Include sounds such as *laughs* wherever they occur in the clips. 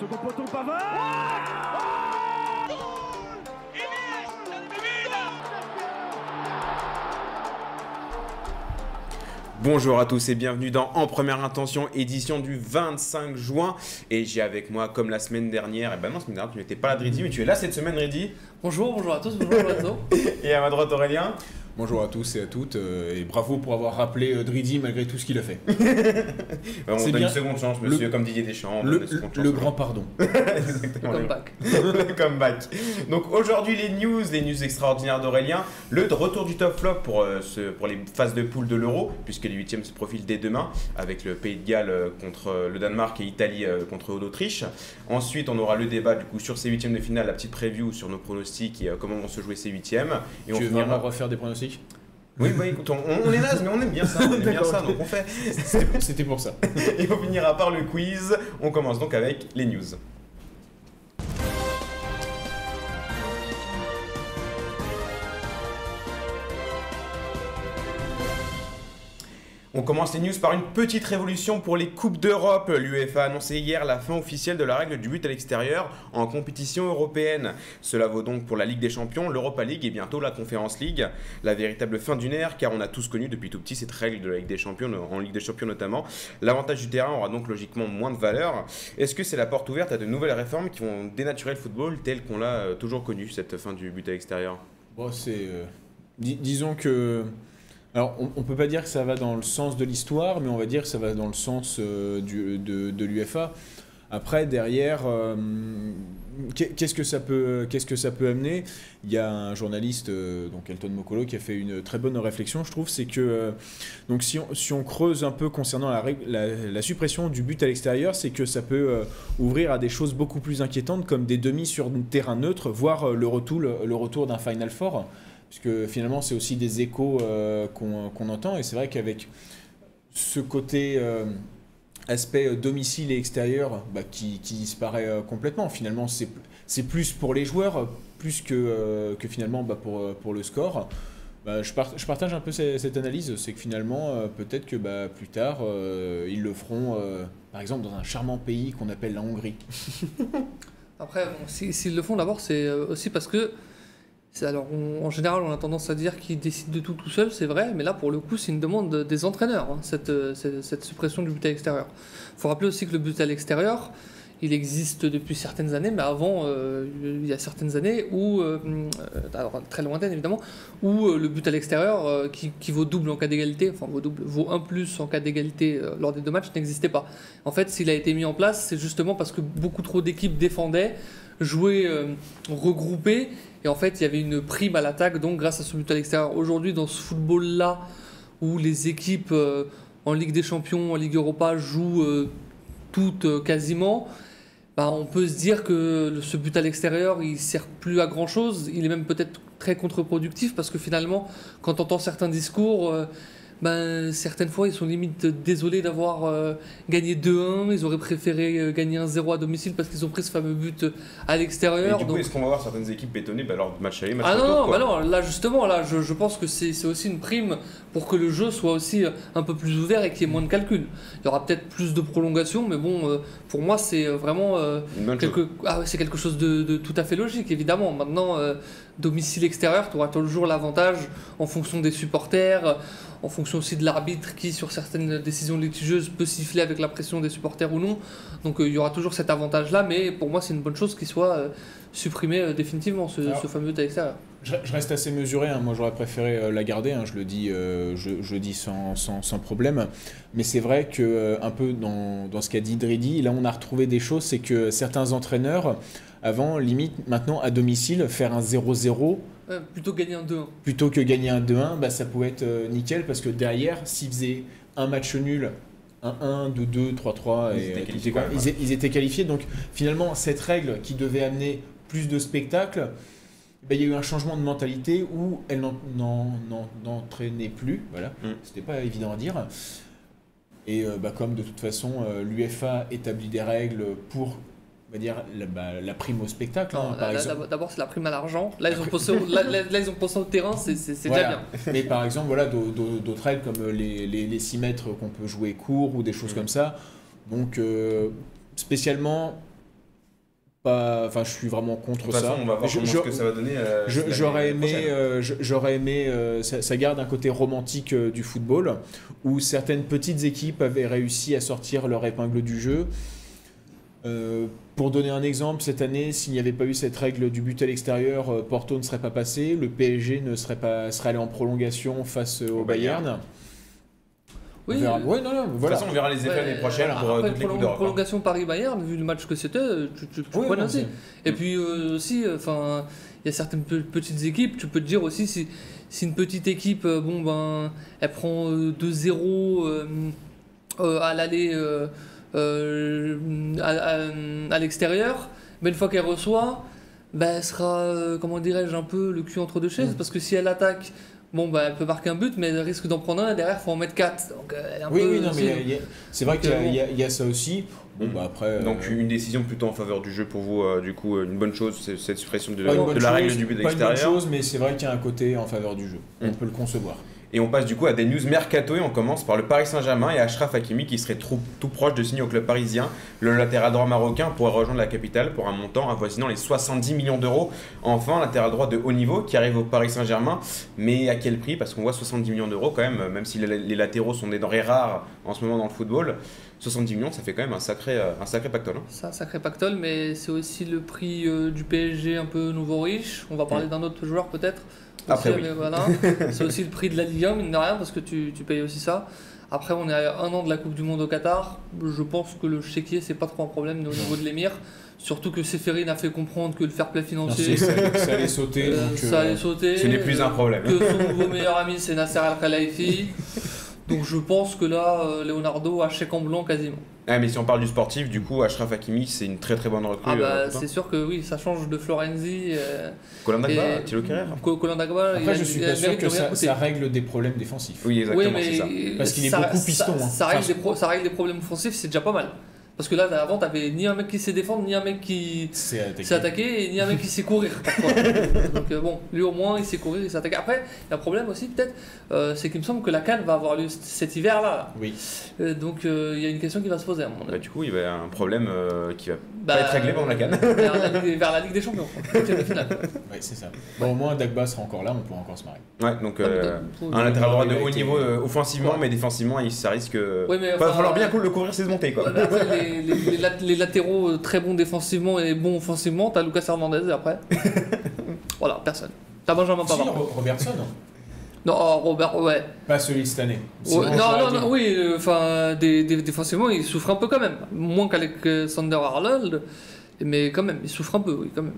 Second poteau Pavard Bonjour à tous et bienvenue dans En Première Intention, édition du 25 juin. Et j'ai avec moi, comme la semaine dernière, et ben non, la semaine dernière tu n'étais pas là, Dridi, mais tu es là cette semaine, Dridi. Bonjour, bonjour à tous, bonjour à tous. *laughs* Et à ma droite, Aurélien. Bonjour à tous et à toutes, euh, et bravo pour avoir rappelé euh, Dridi malgré tout ce qu'il a fait. *laughs* on C'est donne bien. une seconde chance, Le- monsieur, comme Didier Deschamps. on Le, donne une seconde le chance. grand pardon. *laughs* Exactement, le- Comeback. le comeback. Donc aujourd'hui les news, les news extraordinaires d'Aurélien, le retour du top flop pour, euh, ce- pour les phases de poule de l'Euro, puisque les huitièmes se profilent dès demain, avec le Pays de Galles euh, contre euh, le Danemark et Italie euh, contre l'Autriche. Ensuite on aura le débat du coup sur ces huitièmes de finale, la petite preview sur nos pronostics et euh, comment vont se jouer ces huitièmes. Et on tu veux finira- vraiment refaire des pronostics Oui bah écoute, on, on est naze mais on aime bien ça, on aime bien ça, donc on fait. C'était c'était pour ça. *laughs* Et on finira par le quiz. On commence donc avec les news. On commence les news par une petite révolution pour les Coupes d'Europe. L'UEFA a annoncé hier la fin officielle de la règle du but à l'extérieur en compétition européenne. Cela vaut donc pour la Ligue des Champions, l'Europa League et bientôt la Conference League. La véritable fin d'une ère car on a tous connu depuis tout petit cette règle de la Ligue des Champions, en Ligue des Champions notamment. L'avantage du terrain aura donc logiquement moins de valeur. Est-ce que c'est la porte ouverte à de nouvelles réformes qui vont dénaturer le football tel qu'on l'a euh, toujours connu, cette fin du but à l'extérieur? Bon, c'est. euh, dis- disons que. Alors, on, on peut pas dire que ça va dans le sens de l'histoire, mais on va dire que ça va dans le sens euh, de, l'UFA. Après, derrière, euh, qu'est- qu'est-ce que ça peut, amener? Il y a un journaliste, euh, donc Elton Mokolo, qui a fait une très bonne réflexion, je trouve. C'est que donc si on, creuse un peu concernant la, suppression du but à l'extérieur, c'est que ça peut ouvrir à des choses beaucoup plus inquiétantes, comme des demi sur terrain neutre, voire le retour d'un Final Four, puisque finalement c'est aussi des échos euh, qu'on entend, et c'est vrai qu'avec ce côté euh, aspect euh, domicile et extérieur bah, qui, disparaît complètement, finalement c'est plus pour les joueurs, plus que, que finalement bah, pour, pour le score. Bah, je, par- je partage un peu ce- cette analyse, c'est que finalement, peut-être que plus tard, ils le feront, par exemple, dans un charmant pays qu'on appelle la Hongrie. *laughs* Après, bon, si- s'ils le font d'abord, c'est aussi parce que. Alors, en général, on a tendance à dire qu'ils décident de tout tout seul, c'est vrai, mais là, pour le coup, c'est une demande de- des entraîneurs, hein, cette, euh, cette, suppression du but à l'extérieur. Il faut rappeler aussi que le but à l'extérieur, il existe depuis certaines années, mais avant, euh, il y a certaines années où, euh, alors très lointaines évidemment, où le but à l'extérieur, qui, vaut double en cas d'égalité, enfin vaut double, plus en cas d'égalité lors des deux matchs, n'existait pas. En fait, s'il a été mis en place, c'est justement parce que beaucoup trop d'équipes défendaient, jouaient regroupées, et en fait, il y avait une prime à l'attaque, donc grâce à ce but à l'extérieur. Aujourd'hui, dans ce football-là, où les équipes euh, en Ligue des Champions, en Ligue Europa jouent euh, toutes euh, quasiment, bah, on peut se dire que ce but à l'extérieur, il sert plus à grand chose. Il est même peut-être très contre-productif parce que finalement, quand on entend certains discours, ben, certaines fois, ils sont limite désolés d'avoir euh, gagné 2-1. Ils auraient préféré euh, gagner 1-0 à domicile parce qu'ils ont pris ce fameux but à Et l'extérieur. du coup, Donc- est-ce qu'on va voir certaines équipes bétonnées bah, lors de match aller, match ah non, retour, non, bah non, là justement, là, je, je pense que c'est aussi une prime pour que le jeu soit aussi euh, un peu plus ouvert et qu'il y ait moins de calculs. Il y aura peut-être plus de prolongation, mais bon, euh, pour moi, c'est euh, vraiment euh, quelque, ah ouais, quelque chose de, de tout à fait logique, évidemment. Maintenant, euh, domicile extérieur, tu auras toujours l'avantage en fonction des supporters, en fonction aussi de l'arbitre qui, sur certaines décisions litigieuses, peut siffler avec la pression des supporters ou non. Donc euh, il y aura toujours cet avantage-là, mais pour moi, c'est une bonne chose qu'il soit euh, supprimé euh, définitivement, ce, Alors- ce fameux but à l'extérieur. Je, je reste assez mesuré, hein. moi j'aurais préféré la garder, hein. je le dis, je, dis sans, sans, sans problème. Mais c'est vrai que, un peu dans, dans ce qu'a dit Dridi, là on a retrouvé des choses, c'est que certains entraîneurs, avant, limite maintenant à domicile, faire un 0-0 Ouais, plutôt gagner un 2-1. plutôt que gagner un 2-1, bah, ça pouvait être euh, nickel parce que derrière, s'ils faisaient un match nul, un 1, 2-2, 3-3, Ils et, étaient euh, qualifiés ils, é- ils étaient qualifiés. Donc finalement, cette règle qui devait amener plus de spectacles, bah, il y a eu un changement de mentalité où elle n'en- n'en- n'en- n'entraînait plus. Voilà, Mm. c'était pas évident à dire. Et euh, bah, comme de toute façon, l'UFA établit des règles pour va dire, la, bah, la prime au spectacle, hein, d'abord- c'est la prime à l'argent. Là, ils ont pensé au, là, là- là, ils ont pensé au terrain, c'est Voilà. déjà bien. Mais par exemple, voilà, d'au- d'au- d'autres règles comme les, les, les 6 mètres qu'on peut jouer court ou des choses Mm. comme ça. Donc, euh, spécialement, pas. Enfin, je suis vraiment contre De toute ça. façon, on va voir Je- comment je- ce que ça va donner. euh, l'année J'aurais aimé, euh, j'aurais aimé euh, ça, ça garde un côté romantique euh, du football, où certaines petites équipes avaient réussi à sortir leur épingle du jeu. Euh, pour donner un exemple, cette année, s'il n'y avait pas eu cette règle du but à l'extérieur, euh, Porto ne serait pas passé, le PSG ne serait pas serait allé en prolongation face euh, au, Au Bayern. Bayern. Oui, On verra. Ouais, non, non, De toute voilà. façon, on verra les effets Ouais, l'année prochaine voilà. pour euh, Après, toutes les prolong- coups d'Europe. hein. prolongation Paris-Bayern, vu le match que c'était, tu, tu, tu Oui, peux non, lancer. Et puis euh, aussi, enfin, il y a certaines pe- petites équipes, tu peux te dire aussi si, si une petite équipe, euh, bon ben, elle prend euh, 2-0 euh, euh, à l'aller euh, à, à- à l'extérieur, mais une fois qu'elle reçoit, ben, elle sera, euh, comment dirais-je, un peu le cul entre deux chaises, Mm. parce que si elle attaque, bon ben, elle peut marquer un but, mais elle risque d'en prendre un, et derrière, il faut en mettre 4. Donc, euh, elle est un Oui, peu oui, non, mais c'est vrai Donc, qu'il y, a- y y ça aussi. Bon, Mm. bah après. Donc euh, une décision plutôt en faveur du jeu pour vous, euh, du coup une bonne chose, c'est cette suppression de, de la chose, règle du but pas une bonne extérieur. chose, mais c'est vrai qu'il y a un côté en faveur du jeu. On Mm. peut le concevoir. Et on passe du coup à des news mercato et on commence par le Paris Saint-Germain et Achraf Hakimi qui serait trop- tout proche de signer au club parisien. Le latéral droit marocain pourrait rejoindre la capitale pour un montant avoisinant les 70 millions d'euros. Enfin, latéral droit de haut niveau qui arrive au Paris Saint-Germain, mais à quel prix? Parce qu'on voit 70 millions d'euros quand même, même si les, latéraux sont des denrées rares en ce moment dans le football. 70 millions, ça fait quand même un sacré, euh, un sacré pactole. hein. C'est un sacré pactole, mais c'est aussi le prix euh, du PSG un peu nouveau riche. On va parler d'un autre joueur peut-être? Après, Aussi, oui. mais voilà. *laughs* c'est aussi le prix de la Ligue 1, mine de rien, parce que tu, tu payes aussi ça. Après, on est à un an de la Coupe du Monde au Qatar. Je pense que le chéquier, c'est pas trop un problème au niveau de l'émir. Surtout que Séphérine a fait comprendre que le fair play financier, ça, allait- ça allait *laughs* sauter. euh, donc, ça euh, allait sauter. Ce n'est plus un problème. Que son nouveau meilleur ami, c'est Nasser Al-Khelaifi. *laughs* Donc je pense que là, euh, Leonardo a chèque en blanc quasiment. Ah, mais si on parle du sportif, du coup, Achraf Hakimi, c'est une très très bonne recrue. Ah bah euh, c'est sûr que oui, ça change de Florenzi. euh, Colin Dagba, Thilo Kerrer Co- Colin Dagba, il Après, a- je suis il pas sûr que ça, règle des problèmes défensifs. Oui, exactement, Oui, c'est ça. Parce qu'il est ça- beaucoup piston, Ça, hein. ça règle Enfin, des pro- ça règle des problèmes offensifs, c'est déjà pas mal. Parce que là, avant, t'avais ni un mec qui sait défendre, ni un mec qui C'est attaqué. sait attaquer, et ni un mec qui sait courir. *laughs* Donc euh, bon, lui au moins, il sait courir, il sait attaquer. Après, il y a un problème aussi, peut-être, euh, c'est qu'il me semble que la canne va avoir lieu cet hiver-là. Oui. Euh, donc euh, il y a une question qui va se poser à mon Bah, avis. du coup, il va y avoir un problème euh, qui va Bah, pas être réglé pendant la canne. Vers la, Ligue, vers la Ligue des Champions, de. Ouais, c'est ça. Bon, au moins, Dagba sera encore là, on pourra encore se marrer. Ouais, donc euh, Faut- un latéral droit de a haut niveau euh, offensivement, Ouais. mais défensivement, il, ça risque. Ouais, mais Il va falloir bien le couvrir, c'est monter quoi. Les, les- les lat- les latéraux euh, très bons défensivement et bons offensivement, t'as Lucas Hernandez et après. *laughs* voilà, personne. T'as Benjamin Si, Pavard. Ro- Robertson Non, oh, Robert, ouais. Pas celui cette année. Ouais, non, non, non, oui, euh, enfin, des, des- défensivement, il souffre un peu quand même. Moins qu'Alexander Arnold, mais quand même, il souffre un peu, oui, quand même.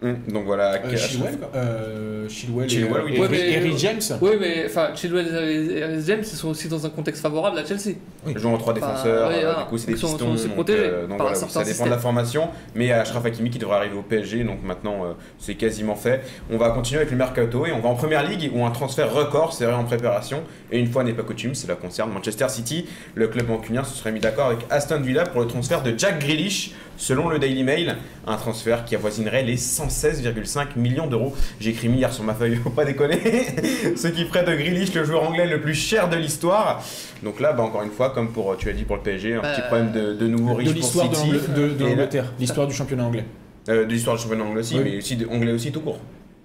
Hum, donc voilà. Euh, Chilwell. Euh, Chilwell, Chilwell, et, oui, Ouais, mais- et Rhys James. Oui, mais enfin, Chilwell et Harris James, ils sont aussi dans un contexte favorable à Chelsea. Jouant en trois Enfin, défenseurs, ouais, euh, voilà. du coup c'est des Ils sont- pistons. sont donc, protégés euh, donc par voilà, un oui, ça dépend de la formation. Mais Achraf Hakimi qui devrait arriver au PSG, donc maintenant euh, c'est quasiment fait. On va continuer avec le mercato et on va en première ligue où un transfert record serait en préparation. Et une fois n'est pas coutume, cela concerne Manchester City. Le club mancunien se serait mis d'accord avec Aston Villa pour le transfert de Jack Grealish, selon le Daily Mail. Un transfert qui avoisinerait les 116,5 millions d'euros. J'ai écrit milliards sur ma feuille, *laughs* faut pas déconner. *laughs* Ce qui ferait de Grealish le joueur anglais le plus cher de l'histoire. Donc là, bah, encore une fois, comme pour, tu as dit pour le PSG, un petit problème de, de nouveau riche De pour l'histoire de City. de- de l'Angleterre, l'histoire du championnat anglais. Euh, de l'histoire du championnat anglais aussi, Oui. mais aussi de, anglais aussi tout court.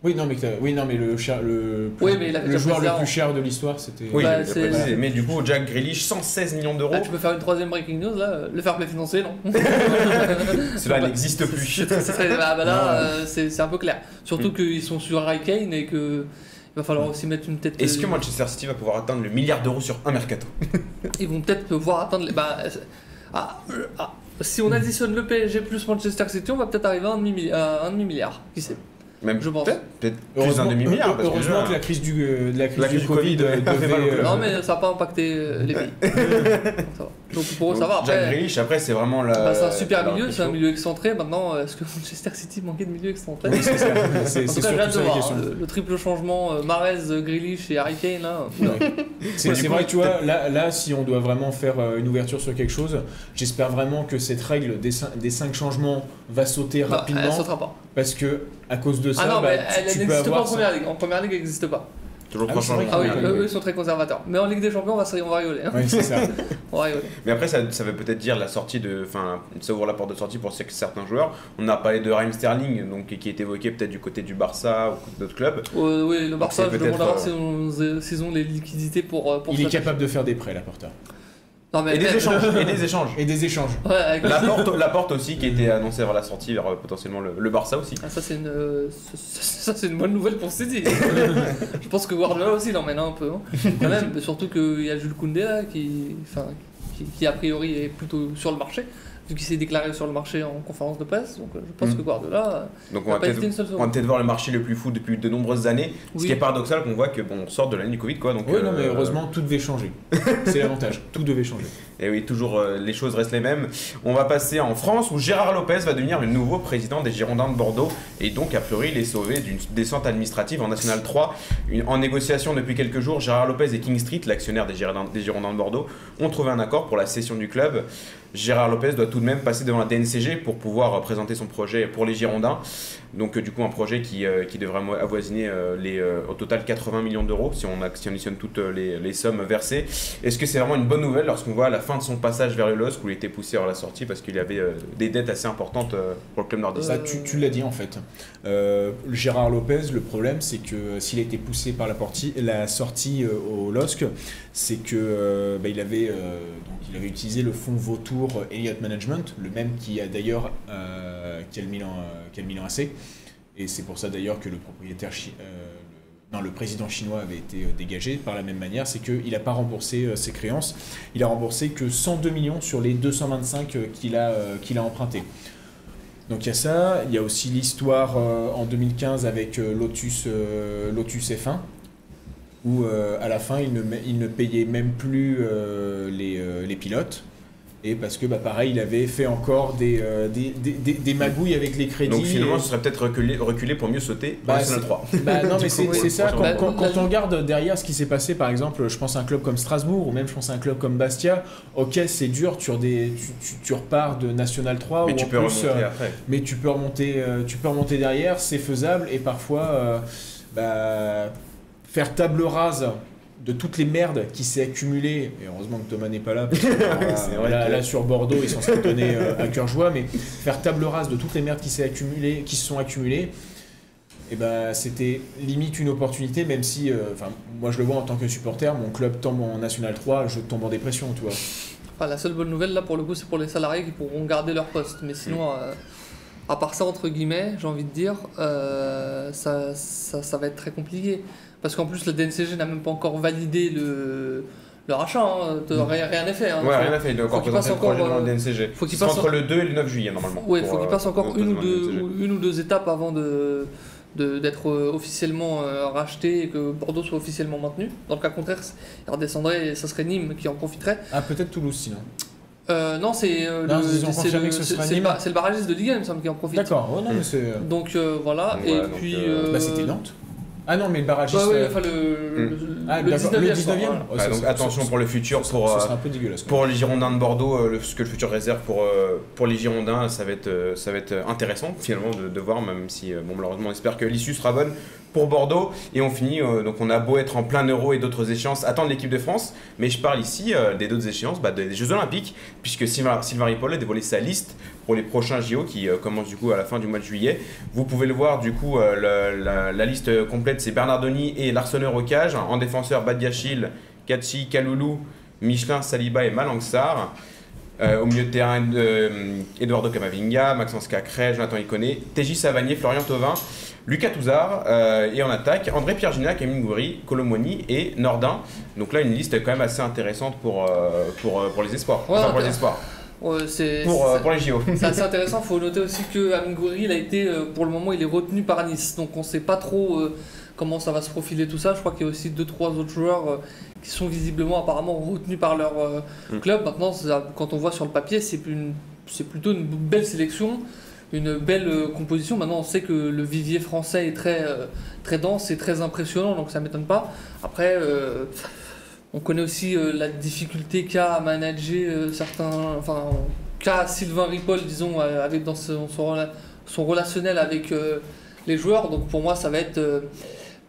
Oui, non, mais, oui, non, mais le, cher- le, plus- Oui, mais le joueur le plus cher de l'histoire, c'était. Oui, Bah, c'est- précisé. Mais du coup, Jack Grealish, 116 millions d'euros. Ah, tu peux faire une troisième breaking news là Le fair play financier, non *laughs* Cela Bah, n'existe plus. C'est- c'est- c'est- bah, bah là, euh, c'est c'est un peu clair. Surtout Mm. qu'ils sont sur Harry Kane et que il va falloir aussi mettre une tête. Est-ce que euh, Manchester City va pouvoir atteindre le milliard d'euros sur un mercato? *laughs* Ils vont peut-être pouvoir atteindre. Les... Bah, euh, ah, euh, ah, si on additionne le PSG plus Manchester City, on va peut-être arriver à un demi- à un demi-milliard. Qui sait? Même Je pense. Peut-être peut-être plus d'un Heureusement, demi-milliard. parce que heureusement que la crise du, euh, de la crise La du crise du Covid, Covid, euh, *laughs* devait. club. Non, mais ça n'a pas impacté euh, les pays. *laughs* ça va. Donc pour Jack Après, Grealish, après, c'est vraiment la. bah, c'est un super milieu, c'est un milieu excentré. Maintenant, est-ce que *laughs* Manchester City manquait de milieu excentré? Oui, c'est j'ai hâte de voir. hein, le, le triple changement euh, Marez, Grealish et Harry Kane là. oula. C'est vrai que tu vois, là, là, si on doit vraiment faire euh, une ouverture sur quelque chose, j'espère vraiment que cette règle des, des cinq changements va sauter Bah, rapidement. elle sautera pas. parce que à cause de ça, Ah non, bah, mais tu- elle tu peux n'existe pas en première ligue. En première ligue, elle n'existe pas. Toujours Ah oui. Ah oui, eux, ils sont très conservateurs. Mais en Ligue des Champions, on va, on va rigoler. hein. Oui, c'est ça. *laughs* On va rigoler. Mais après, ça, ça veut peut-être dire la sortie de. Enfin, ça ouvre la porte de sortie pour certains joueurs. On a parlé de Raheem Sterling, donc, qui est évoqué peut-être du côté du Barça ou d'autres clubs. Euh, oui, le Barça, je demande peut-être, à voir euh, s'ils ont, les liquidités pour. euh, pour Il est capable de faire des prêts, la Porta. Non, mais Et des échanges. *laughs* Et des échanges. Et des échanges. Ouais, avec La porte, la porte aussi qui était annoncée vers la sortie vers euh, potentiellement le, le Barça aussi. Ah, ça c'est une, euh, *laughs* ça, une bonne nouvelle pour City. *laughs* je pense que Guardiola aussi l'emmène un peu. hein. Quand même, surtout qu'il y a Jules Koundé là, qui, enfin, qui, qui, a priori est plutôt sur le marché, vu qu'il s'est déclaré sur le marché en conférence de presse. Donc euh, je pense Mm. que Guardiola Donc on va peut-être voir le marché le plus fou depuis de nombreuses années. Ce qui est paradoxal qu'on voit que bon, on sort de l'année du Covid quoi. Donc, Oui, non, mais euh, heureusement, tout devait changer. *laughs* C'est l'avantage. Tout devait changer. Et oui, toujours euh, les choses restent les mêmes. On va passer en France où Gérard Lopez va devenir le nouveau président des Girondins de Bordeaux et donc a priori il est sauvé d'une descente administrative en National 3. Une- en négociation depuis quelques jours, Gérard Lopez et King Street, l'actionnaire des Girondins, des Girondins de Bordeaux, ont trouvé un accord pour la cession du club. Gérard Lopez doit tout de même passer devant la DNCG pour pouvoir euh, présenter son projet pour les Girondins. Donc euh, du coup un projet qui, euh, qui devrait avoisiner les, au total 80 millions d'euros si on, additionne toutes les, sommes versées. Est-ce que c'est vraiment une bonne nouvelle lorsqu'on voit à la fin de son passage vers le LOSC où il était poussé vers la sortie parce qu'il avait des dettes assez importantes pour le club nordiste Ça, tu, l'as dit en fait. Gérard Lopez, le problème, c'est que s'il a été poussé par la, porti- la sortie au LOSC, c'est que bah, avait, il avait utilisé le fonds vautour euh, Elliott Management, le même qui a d'ailleurs euh, qui a le euh. Et c'est pour ça d'ailleurs que le propriétaire euh, le- président chinois avait été dégagé par la même manière, c'est qu'il n'a pas remboursé ses créances. Il a remboursé que 102 millions sur les 225 euh, qu'il a, empruntés. Donc il y a ça, il y a aussi l'histoire en 2015 avec Lotus, Lotus F1, où euh, à la fin il ne, il ne payait même plus euh, les, euh, les pilotes. Et parce que bah, pareil, il avait fait encore des, euh, des, des, des- des magouilles avec les crédits. Donc finalement et- ce serait peut-être reculé, reculé pour mieux sauter Bah, en National c'est- 3. *laughs* bah non, *laughs* mais c'est oui, ça. Quand, quand on regarde derrière ce qui s'est passé, par exemple, je pense à un club comme Strasbourg, ou même je pense à un club comme Bastia, ok, c'est dur, tu, redé- tu, tu- tu repars de National 3, Mais ou tu en peux plus, remonter euh, après. mais tu peux remonter, euh, tu peux remonter derrière, c'est faisable, et parfois, euh, bah, faire table rase de toutes les merdes qui s'est accumulées, et heureusement que Thomas n'est pas là, parce que, *laughs* C'est vrai là, que- là, sur Bordeaux, ils s'en seraient donnés euh, à cœur joie, mais faire table rase de toutes les merdes qui, s'est accumulées, qui se sont accumulées, et ben c'était limite une opportunité, même si, euh, enfin, moi je le vois en tant que supporter, mon club tombe en National 3, je tombe en dépression, tu vois. Enfin, la seule bonne nouvelle là pour le coup, c'est pour les salariés qui pourront garder leur poste. Mais sinon, euh, à part ça, entre guillemets, j'ai envie de dire, euh, ça, ça, ça va être très compliqué. Parce qu'en plus, la DNCG n'a même pas encore validé le, le rachat. hein. Rien rien n'est fait. hein. Ouais, rien à fait, il doit encore faut qu'il présenter le passe projet encore, devant le euh, DNCG. faut qu'il passe entre le 2 et le 9 juillet normalement. Ouais, il faut qu'il euh, passe encore pour une ou, deux, le DNCG. une ou deux étapes avant de d'être euh, officiellement euh, racheté et que Bordeaux soit officiellement maintenu. Dans le cas contraire, il redescendrait et ça serait Nîmes qui en profiterait. Ah, peut-être Toulouse sinon. Euh, non, c'est euh, le, c'est le- ce le, bar- le barragiste de Ligue 1, il me semble, qui en profite. D'accord, oh, non, mais c'est. Donc euh, voilà, Ouais, et donc, puis. euh, Bah, c'était Nantes. Ah non, mais le barragiste. Ouais, ouais, euh, enfin le, le, Ah, le d'accord, 19e. le quoi, 19e voilà. Oh, donc attention pour le futur, pour, ça euh, serait un peu dégueulasse. pour les Girondins de Bordeaux, euh, le- ce que le futur réserve pour, euh, pour les Girondins, ça va être, euh, ça va être intéressant finalement de, de voir, même si euh, bon, malheureusement on espère que l'issue sera bonne pour Bordeaux. Et on finit, euh, donc on a beau être en plein euro et d'autres échéances, attendre l'équipe de France, mais je parle ici euh, des d'autres échéances, bah, des, des Jeux Olympiques, puisque Sylvain, Sylvain Ripoll a dévoilé sa liste pour les prochains JO qui euh, commencent du coup à la fin du mois de juillet. Vous pouvez le voir, du coup, euh, la, la- la liste complète, c'est Bernardoni et l'Arseneur au cage, en défenseur Badiachil, Kachi, Kaloulou, Michelin, Saliba et Malangsar. Euh, au milieu de terrain, euh, Eduardo Camavinga, Maxence Cacré, Jonathan Iconé, TJ Savanier, Florian Thauvin, Lucas Touzard, euh, et en attaque, André Pierre Gignac, Emile Goury, Colomoni et Nordin. Donc là, une liste quand même assez intéressante pour, pour, pour les espoirs. Ouais, Enfin, pour les espoirs. Ouais, c'est Pour, euh, c'est- pour les JO. *laughs* c'est assez intéressant. Il faut noter aussi que Amgouri, il a été, euh, pour le moment, il est retenu par Nice. Donc on ne sait pas trop euh, comment ça va se profiler tout ça. Je crois qu'il y a aussi deux trois autres joueurs euh, qui sont visiblement apparemment retenus par leur euh, Mm. club. Maintenant, ça- quand on voit sur le papier, c'est plutôt une belle sélection. Une belle euh, composition. Maintenant, on sait que le vivier français est très, euh, très dense et très impressionnant, donc ça m'étonne pas. Après, euh, on connaît aussi euh, la difficulté qu'a à manager euh, certains. Enfin, qu'a Sylvain Ripoll, disons, euh, avec dans son, son, rela- son relationnel avec les joueurs. Donc pour moi, ça va être.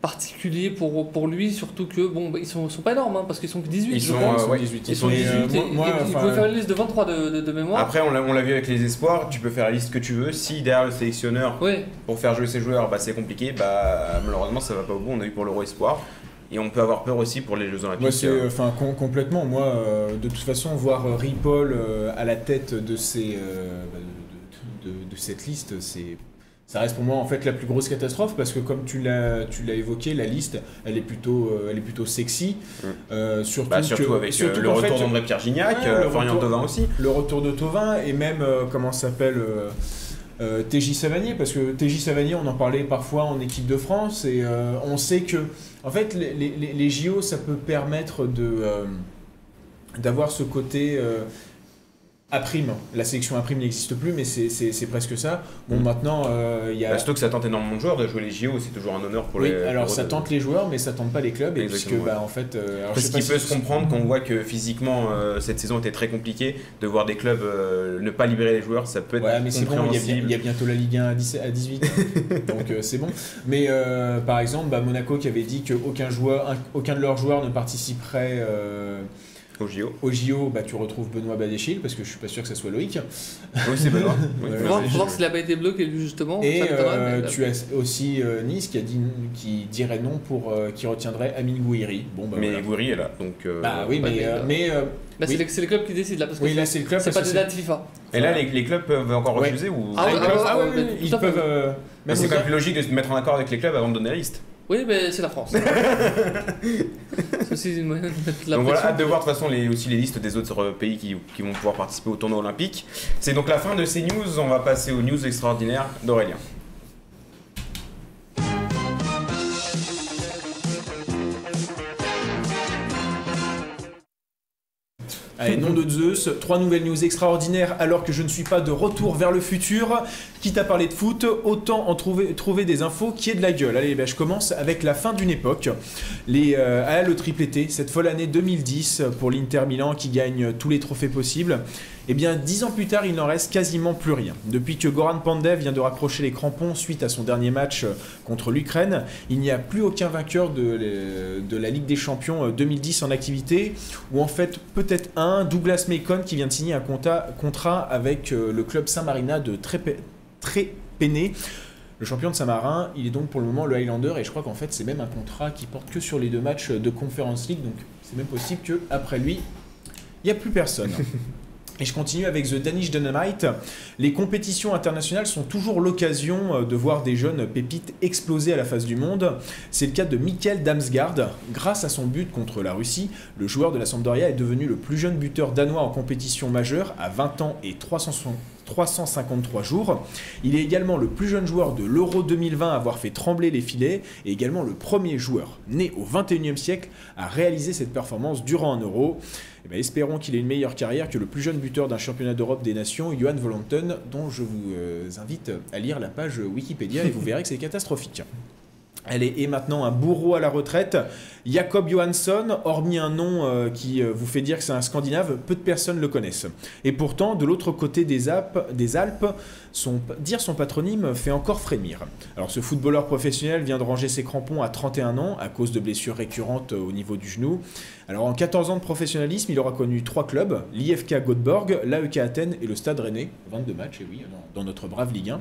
particulier pour, pour lui, surtout que bon, bah, ils sont, sont pas énormes, hein, parce qu'ils sont que 18, Ils sont, pense. euh, ouais, 18. Ils sont Et, 18, euh, et, moi- moi, et il enfin, pouvait faire une liste de 23 de, de, de mémoire. Après, on l'a on l'a vu avec les espoirs, tu peux faire la liste que tu veux. Si derrière le sélectionneur, Oui, pour faire jouer ses joueurs, bah, c'est compliqué, bah, malheureusement, ça va pas au bout. On a eu pour l'Euro Espoir. Et on peut avoir peur aussi pour les Jeux Olympiques. Moi, Euh, enfin, com- complètement. Moi, euh, de toute façon, voir euh, Ripoll euh, à la tête de ces, euh, bah, de, de- de- de cette liste, c'est, ça reste pour moi en fait la plus grosse catastrophe parce que comme tu l'as, tu l'as évoqué, la liste, elle est plutôt, euh, elle est plutôt sexy. Mm. Euh, surtout, bah, surtout que- avec euh, surtout le qu'en retour fait, d'André-Pierre Gignac, Ouais, euh, le Florian Thauvin aussi. le retour de Tovin et même euh, comment s'appelle euh, euh, TJ Savanier parce que TJ Savanier on en parlait parfois en équipe de France et euh, on sait que en fait les, les- JO ça peut permettre euh, d'avoir ce côté euh, à prime la sélection à prime n'existe plus mais c'est- presque ça bon Mm. maintenant euh, il y a Bah, surtout que ça tente énormément de joueurs de jouer les JO, c'est toujours un honneur pour oui, les. alors pour- ça tente les joueurs mais ça tente pas les clubs et puisque bah, en fait euh, alors, Parce qu'il peut se comprendre qu'on voit que physiquement euh, cette saison était très compliquée, de voir des clubs euh, ne pas libérer les joueurs, ça peut être Ouais, mais c'est bon, il y, a y bientôt la Ligue 1 à 17 à 18, *laughs* donc euh, c'est bon. Mais par exemple, bah, Monaco qui avait dit qu'aucun aucun de leurs joueurs ne participerait Au JO. au JO, bah, tu retrouves Benoît Badéchil, parce que je suis pas sûr que ça soit Loïc. Oui, c'est Benoît. *laughs* Oui, Ouais, faut Benoît, voir, s'il a pas été bloqué justement. Et euh, mais- tu as aussi euh, Nice qui a dit qui dirait non pour euh, qui retiendrait Amine Gouiri. Bon bah, Mais voilà. Gouiri est là, donc. euh, Bah oui, Ouais, mais, mais, euh, euh, euh, Bah, c'est oui. c'est les clubs qui décident là parce que oui c'est le club c'est parce pas que des dates FIFA. Et là, les, les clubs peuvent encore Ouais. refuser ou. Ah ils ouais, peuvent- ah ouais, ah ouais, ouais, ouais, ils peuvent. euh, c'est quand même plus logique de se mettre en accord avec les clubs avant de donner la liste. Oui, mais c'est la France. *laughs* c'est aussi une moyen de mettre la donc voilà, hâte de voir de toute façon les, aussi les listes des autres euh, pays qui, qui vont pouvoir participer au tournoi olympique. C'est donc la fin de ces news, on va passer aux news extraordinaires d'Aurélien. Allez, nom de Zeus, trois nouvelles news extraordinaires alors que je ne suis pas de retour vers le futur. Quitte à parler de foot, autant en trouver, des infos qui est de la gueule. Allez, je commence avec la fin d'une époque. Les, euh, ah, le triplé cette folle année 2010 pour l'Inter Milan qui gagne tous les trophées possibles. Eh bien, dix ans plus tard, il n'en reste quasiment plus rien. Depuis que Goran Pandev vient de raccrocher les crampons suite à son dernier match contre l'Ukraine, il n'y a plus aucun vainqueur de, de la Ligue des Champions euh, 2010 en activité ou en fait peut-être un, Douglas Macon qui vient de signer un contrat, avec euh, le club Saint-Marina de Trépé- Trépéné. Le champion de Saint-Marin, il est donc pour le moment le Highlander et je crois qu'en fait c'est même un contrat qui porte que sur les deux matchs de Conference League, donc c'est même possible qu'après lui, il n'y a plus personne. *laughs* Et je continue avec The Danish Dynamite. Les compétitions internationales sont toujours l'occasion euh, de voir des jeunes pépites exploser à la face du monde. C'est le cas de Mikkel Damsgaard. Grâce à son but contre la Russie, le joueur de la Sampdoria est devenu le plus jeune buteur danois en compétition majeure à 20 ans et 360 353 jours. Il est également le plus jeune joueur de l'Euro 2020 à avoir fait trembler les filets et également le premier joueur né au 21e siècle à réaliser cette performance durant un Euro. Eh ben, espérons qu'il ait une meilleure carrière que le plus jeune buteur d'un championnat d'Europe des nations, Johan Volanten, dont je vous euh, invite à lire la page Wikipédia et vous verrez que c'est catastrophique. Allez, et maintenant un bourreau à la retraite, Jacob Johansson, hormis un nom euh, qui euh, vous fait dire que c'est un Scandinave, peu de personnes le connaissent. Et pourtant, de l'autre côté des Alpes, dire son patronyme fait encore frémir. Alors ce footballeur professionnel vient de ranger ses crampons à 31 ans à cause de blessures récurrentes euh, au niveau du genou. Alors en 14 ans de professionnalisme, il aura connu trois clubs, l'IFK Göteborg, l'AEK Athènes et le Stade Rennais, 22 matchs, et oui, dans notre brave Ligue 1.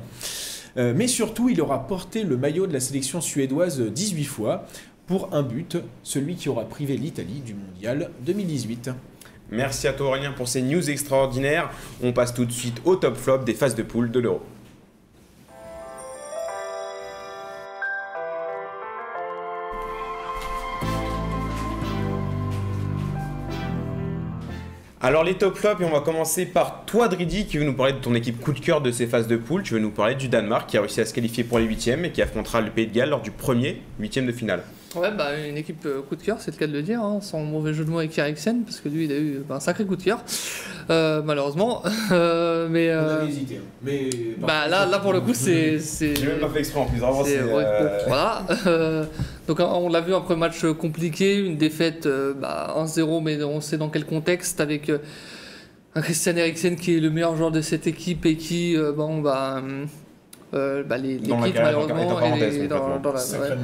Euh, mais surtout, il aura porté le maillot de la sélection suédoise 18 fois pour un but, celui qui aura privé l'Italie du mondial 2018. Merci à toi Aurélien pour ces news extraordinaires. On passe tout de suite au top flop des phases de poule de l'Euro. Alors les top flops, et on va commencer par toi Dridi qui veut nous parler de ton équipe coup de cœur de ces phases de poule. Tu veux nous parler du Danemark qui a réussi à se qualifier pour les huitièmes et qui affrontera le Pays de Galles lors du premier huitième de finale. Ouais, bah, une équipe euh, coup de cœur, c'est le cas de le dire, hein, sans mauvais jeu de mots avec Eriksen, parce que lui, il a eu bah, un sacré coup de cœur, euh, malheureusement. *laughs* Euh, mais euh, hésité, mais bah, là, là, pour le coup, c'est. J'ai même pas fait exprès en plus, vraiment c'est- ouais, euh, voilà. Euh, donc on l'a vu après match compliqué, une défaite euh, bah, 1-0, mais on sait dans quel contexte, avec euh, un Christian Eriksen qui est le meilleur joueur de cette équipe et qui, euh, bon, bah, hum, euh, bah, les, les kits, malheureusement, et les- dans, dans la, ouais.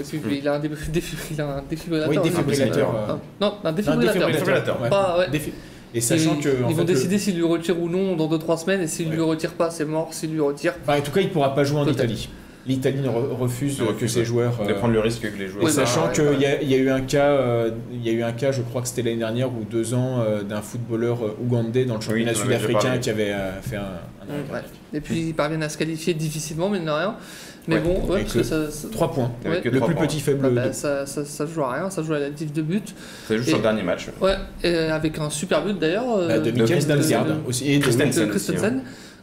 Et puis, il a un, dé- *laughs* défi- il a un défibrillateur. Oui, hein, défibrillateur, que- euh, Non, un défibrillateur. défibrillateur. ouais. Pas- ouais. Défi- Et sachant Et que. ils fait, vont le- décider s'ils lui retirent ou non dans 2-3 semaines, et s'ils Ouais. lui retirent pas, c'est mort. S'ils lui retirent, Enfin, en tout cas, il ne pourra pas jouer en. Italie. L'Italie ne re- refuse que ses joueurs. De euh, prendre le risque que les joueurs. Et sachant qu'il y, a- il y a eu un cas, euh, il y a eu un cas, je crois que c'était l'année dernière ou deux ans, euh, d'un footballeur ougandais dans le championnat Oui, sud-africain qui avait euh, fait un, Ouais. Et puis ils parviennent à se qualifier difficilement, mine de rien. Mais Ouais. bon, ouais, Avec parce que le- ça, ça, Trois points. Avec Ouais. que Le plus points. petit faible. bah, bah, de- ça, ça, ça joue à rien, ça joue à la diff de but. Ça joue sur Et- le dernier match. Ouais, et avec un super but d'ailleurs. bah, de Michael de- aussi. Et de Christensen. aussi.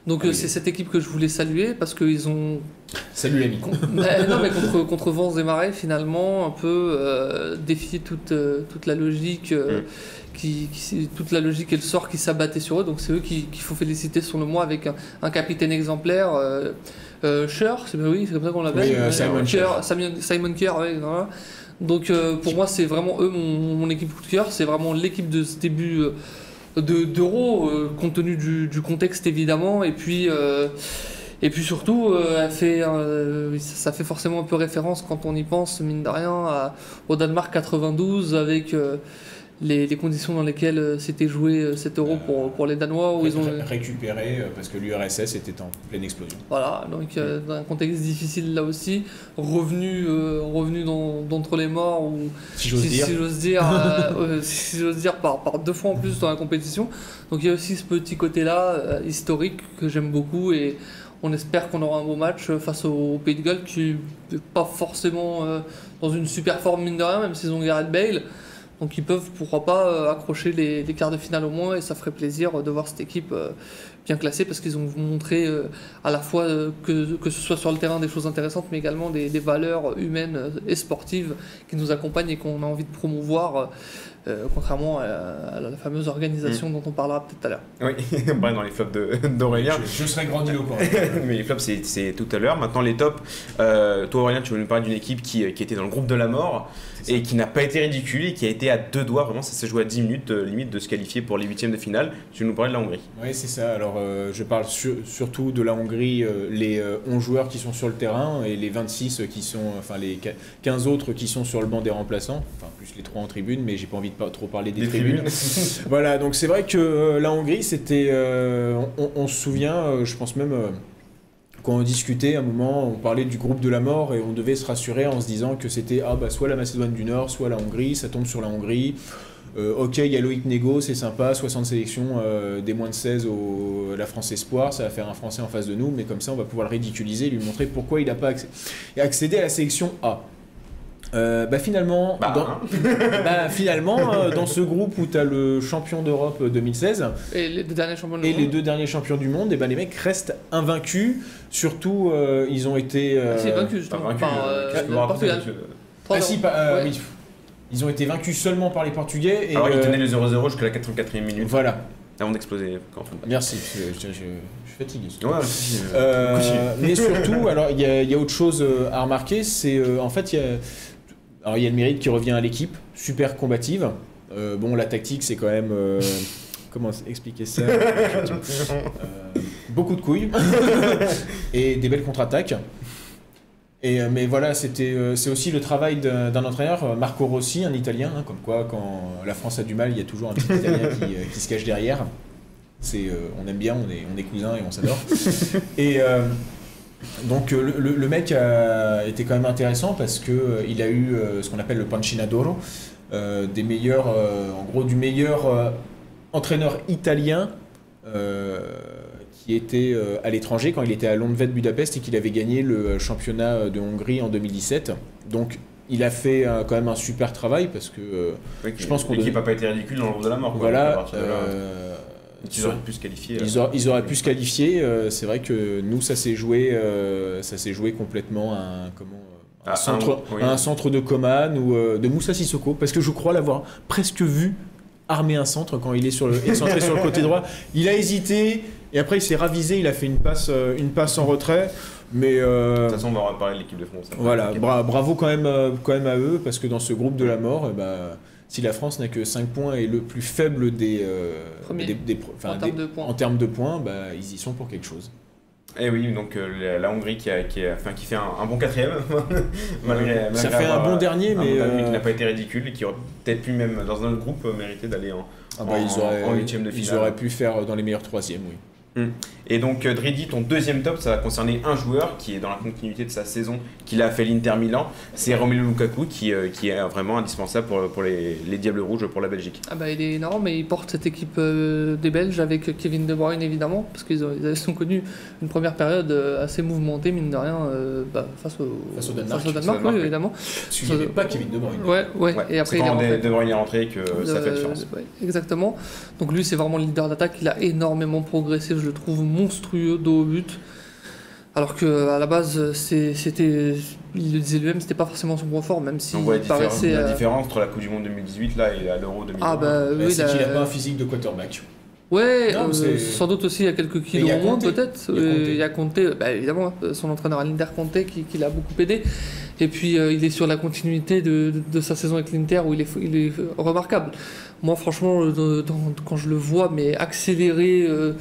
Donc Ah euh, oui. c'est cette équipe que je voulais saluer parce qu'ils ont Salut l'ami. *laughs* Bah, non, mais contre, contre Vence et Marais, finalement, un peu euh, défier toute, euh, toute la logique, euh, Mm. qui, qui- toute la logique et le sort qui s'abattait sur eux. Donc c'est eux qui- qu'il faut féliciter sur le mois avec un, un capitaine exemplaire. Euh, euh, c'est oui, c'est comme ça qu'on l'appelle. Oui, euh, Simon Scher. Simon, Simon Kerr, ouais, voilà. Donc pour moi, c'est vraiment eux mon, mon équipe coup de cœur. C'est vraiment l'équipe de ce début euh, de- euh, compte tenu du, contexte évidemment. Et puis. euh, et puis surtout, euh, ça fait forcément un peu référence quand on y pense, mine de rien, à- au Danemark 92 avec les, les conditions dans lesquelles euh, s'était joué euh, cet euro pour, pour les Danois, où ils ont. Ré- récupéré euh, parce que l'URSS était en pleine explosion. Voilà, donc euh, dans un contexte difficile là aussi, revenu, euh, revenu dans- d'entre les morts, ou Si j'ose si, dire. si j'ose dire, *laughs* euh, euh, si dire par, par deux fois en plus dans la compétition. Donc il y a aussi ce petit côté-là euh, historique que j'aime beaucoup et on espère qu'on aura un beau match euh, face au Pays de Galles qui n'est pas forcément euh, dans une super forme mine de rien, même s'ils ont Gareth Bale. Donc ils peuvent, pourquoi pas, euh, accrocher les, les quarts de finale au moins et ça ferait plaisir euh, de voir cette équipe euh, bien classée parce qu'ils ont montré à la fois que, que ce soit sur le terrain des choses intéressantes mais également des, des valeurs humaines et sportives qui nous accompagnent et qu'on a envie de promouvoir euh, euh, contrairement à, à la fameuse organisation dont on parlera peut-être tout à l'heure. Oui, *laughs* bref, dans les flops de- d'Aurélien. Je, je serai grandiloquent. *laughs* Mais les flops, c'est- tout à l'heure. Maintenant, les tops. Euh, toi, Aurélien, tu veux nous parler d'une équipe qui, qui était dans le groupe de la mort et qui n'a pas été ridicule et qui a été à deux doigts. Vraiment, ça s'est joué à 10 minutes, euh, limite, de se qualifier pour les huitièmes de finale. Tu veux nous parler de la Hongrie? Oui, c'est ça. Alors, euh, je parle sur- surtout de la Hongrie, euh, les euh, 11 joueurs qui sont sur le terrain et les 26 qui sont, enfin les qu- 15 autres qui sont sur le banc des remplaçants, enfin plus les 3 en tribune, mais j'ai pas envie de pas trop parler des, tribunes. *laughs* voilà, donc c'est vrai que euh, la Hongrie, c'était, euh, on, on se souvient, euh, je pense même. quand on discutait à un moment, on parlait du groupe de la mort et on devait se rassurer en se disant que c'était ah bah soit la Macédoine du Nord, soit la Hongrie, ça tombe sur la Hongrie. Euh, ok, il y a Loïc Nego, c'est sympa, 60 sélections euh, des moins de 16 au la France Espoir, ça va faire un Français en face de nous, mais comme ça on va pouvoir le ridiculiser, lui montrer pourquoi il n'a pas accès- accédé à la sélection A. Euh, bah finalement, Bah, dans, hein. *laughs* bah, finalement euh, dans ce groupe où tu as le champion d'Europe 2016 Et les deux derniers champions du et monde. les deux derniers champions du monde, et ben les mecs restent invaincus. Surtout, euh, ils ont été. euh, Ah, c'est vaincu justement vaincu, par euh, euh, Portugal. monsieur 3 Ah si, pas- euh, Ouais. oui. Ils ont été vaincus seulement par les Portugais. Et, Alors, il euh, tenait le 0-0 jusqu'à la 84e minute Voilà, avant d'exploser. merci. Je, je- je suis fatigué. Ouais, si, euh, Euh, continue. mais surtout, alors il y, a- il y a autre chose euh, à remarquer, c'est euh, en fait il y a, alors il y a le mérite qui revient à l'équipe, super combative. Euh, bon, la tactique c'est quand même euh, *laughs* comment expliquer ça Euh, Beaucoup de couilles *laughs* et des belles contre-attaques. Et, mais voilà, c'était, c'est aussi le travail d'un entraîneur, Marco Rossi, un Italien, hein, comme quoi quand la France a du mal, il y a toujours un petit Italien qui, qui se cache derrière. C'est, on aime bien, on est, on est cousins et on s'adore. *laughs* et donc euh, le, le- le mec a été quand même intéressant parce que euh, il a eu euh, ce qu'on appelle le Pancinadoro, euh, des meilleurs, en gros du meilleur entraîneur italien. qui était à l'étranger quand il était à Londvet Budapest et qu'il avait gagné le championnat de Hongrie en 2017. Donc il a fait euh, quand même un super travail parce que euh, je pense qu'on L'équipe donne- n'a pas été ridicule dans le groupe de la mort. quoi, voilà, euh, Ils auraient pu se qualifier. ils, auraient, ils auraient pu se qualifier. euh, c'est vrai que nous, ça s'est joué, euh, ça s'est joué complètement à un, comment, euh, un, centre, oui. à un centre de Coman ou euh, de Moussa Sissoko, parce que je crois l'avoir presque vu armer un centre quand il est sur le, excentré sur le côté droit. Il a hésité et après il s'est ravisé. Il a fait une passe, euh, une passe en retrait. Mais euh, De toute façon, on va reparler de l'équipe de France. voilà, bra- bravo quand même, euh, quand même à eux, parce que dans ce groupe de la mort, eh ben, si la France n'a que 5 points et le plus faible des, euh, des- des En termes des- de points. en termes de points, bah, ils y sont pour quelque chose. Et oui, donc euh, la, Hongrie qui, a, qui, a- enfin, qui fait un, un bon quatrième, *laughs* malgré, Ça malgré fait un bon euh, dernier, un mais, bon dernier euh, qui n'a pas été ridicule et qui aurait peut-être pu même dans un autre groupe mériter d'aller en, Ah bah, En- ils, auraient, en huitième de ils finale. auraient pu faire dans les meilleurs troisièmes, oui. Et donc, euh, Dridi, ton deuxième top, ça va concerner un joueur qui est dans la continuité de sa saison qu'il a fait l'Inter Milan. C'est Romelu Lukaku qui, euh, qui est vraiment indispensable pour, pour les, les Diables Rouges pour la Belgique. Ah bah il est énorme et il porte cette équipe euh, des Belges avec Kevin De Bruyne évidemment parce qu'ils ont, ils ont connu une première période euh, assez mouvementée mine de rien euh, bah, face, au, Face au Danemark. Face au Danemark, Danemark, oui, évidemment. Parce qu'il n'y avait pas Kevin De Bruyne. Ouais, ouais. Ouais, Et après c'est il est quand rentré. De, De Bruyne est rentré que ça fait la Euh, différence. ouais, exactement. Donc lui, c'est vraiment le leader d'attaque. Il a énormément progressé. Je le trouve monstrueux dos au but. Alors que à la base, c'était, il le disait lui-même, c'était pas forcément son point fort, même si On voit la, il différence, paraissait. la euh, différence entre la Coupe du Monde 2018 là, et à l'Euro 2020. Ah bah Bah, oui, c'est la- qu'il n'a pas un physique de quarterback. Ouais, Non, euh, sans doute aussi il y a quelques il kilos a en moins peut-être. Il y a Euh, a Conte, bah, évidemment, son entraîneur à l'Inter Conte qui, qui l'a beaucoup aidé. Et puis euh, il est sur la continuité de, de- de sa saison avec l'Inter où il est, il est remarquable. Moi franchement, dans- quand je le vois, mais accéléré euh,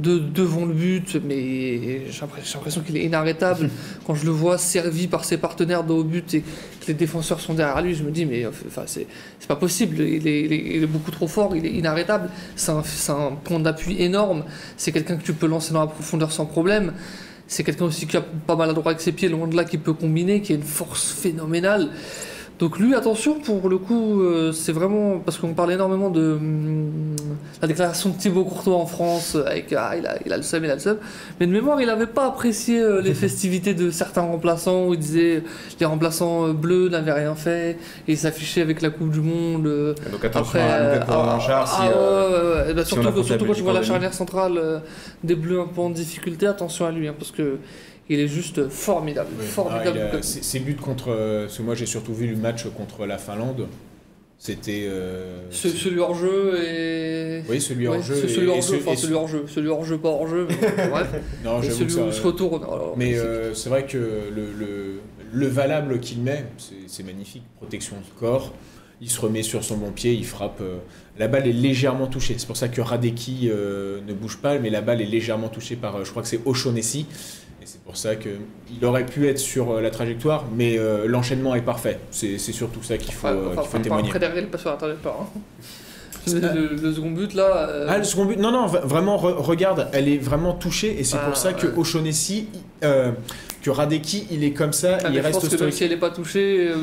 de, devant le but, mais j'ai l'impression qu'il est inarrêtable. *laughs* quand je le vois servi par ses partenaires de haut but et que les défenseurs sont derrière lui, je me dis mais enfin, c'est c'est pas possible. Il est, il est- il est beaucoup trop fort, il est inarrêtable. C'est un, un point d'appui énorme. C'est quelqu'un que tu peux lancer dans la profondeur sans problème. C'est quelqu'un aussi qui a pas mal à droit avec ses pieds, loin de là, qui peut combiner, qui a une force phénoménale. Donc lui, attention, pour le coup, euh, c'est vraiment... Parce qu'on parle énormément de hum, la déclaration de Thibaut Courtois en France, euh, avec ah, il, a, il a le seum, il a le seum. Mais de mémoire, il n'avait pas apprécié euh, les *laughs* festivités de certains remplaçants, où il disait les remplaçants euh, bleus n'avaient rien fait, et il s'affichait avec la Coupe du Monde. euh, Donc attention après, à Lukaku euh, Revanchard ah, si, ah, euh, ouais, ouais, ouais. Bah, si surtout, la quand tu vois la charnière centrale euh, des Bleus un peu en difficulté, attention à lui, hein, parce que il est juste formidable, Oui. formidable. Ah, a- ses, ses buts contre. euh, Parce que moi j'ai surtout vu le match contre la Finlande. C'était. euh, Ce- celui hors jeu et. Oui, celui hors Ouais, jeu. et- celui hors jeu, enfin celui hors jeu, celui hors jeu, pas hors jeu, mais bref. *laughs* Non, j'avoue celui ça- où se retourne. alors, Mais c'est- euh, c'est vrai que le, le, le valable qu'il met, c'est- magnifique. Protection de corps. Il se remet sur son bon pied, il frappe. euh, la balle est légèrement touchée. C'est pour ça que Radeki ne bouge pas, mais la balle est légèrement touchée par, je crois que c'est O'Shaughnessy. Pour ça qu'il aurait pu être sur euh, la trajectoire, mais euh, l'enchaînement est parfait. C'est c'est surtout ça qu'il faut, Ouais, euh, enfin, qu'il faut enfin, témoigner. Après derrière, il passe sur la trajectoire. hein. Le, le- second but là. euh, Ah, le second but, non, non, vraiment, re- regarde, elle est vraiment touchée, et c'est Ah, pour ça que ouais. O'Shaughnessy, euh, que Radeki, il est comme ça, ah, il mais je reste pense que même si elle n'est pas touchée, euh,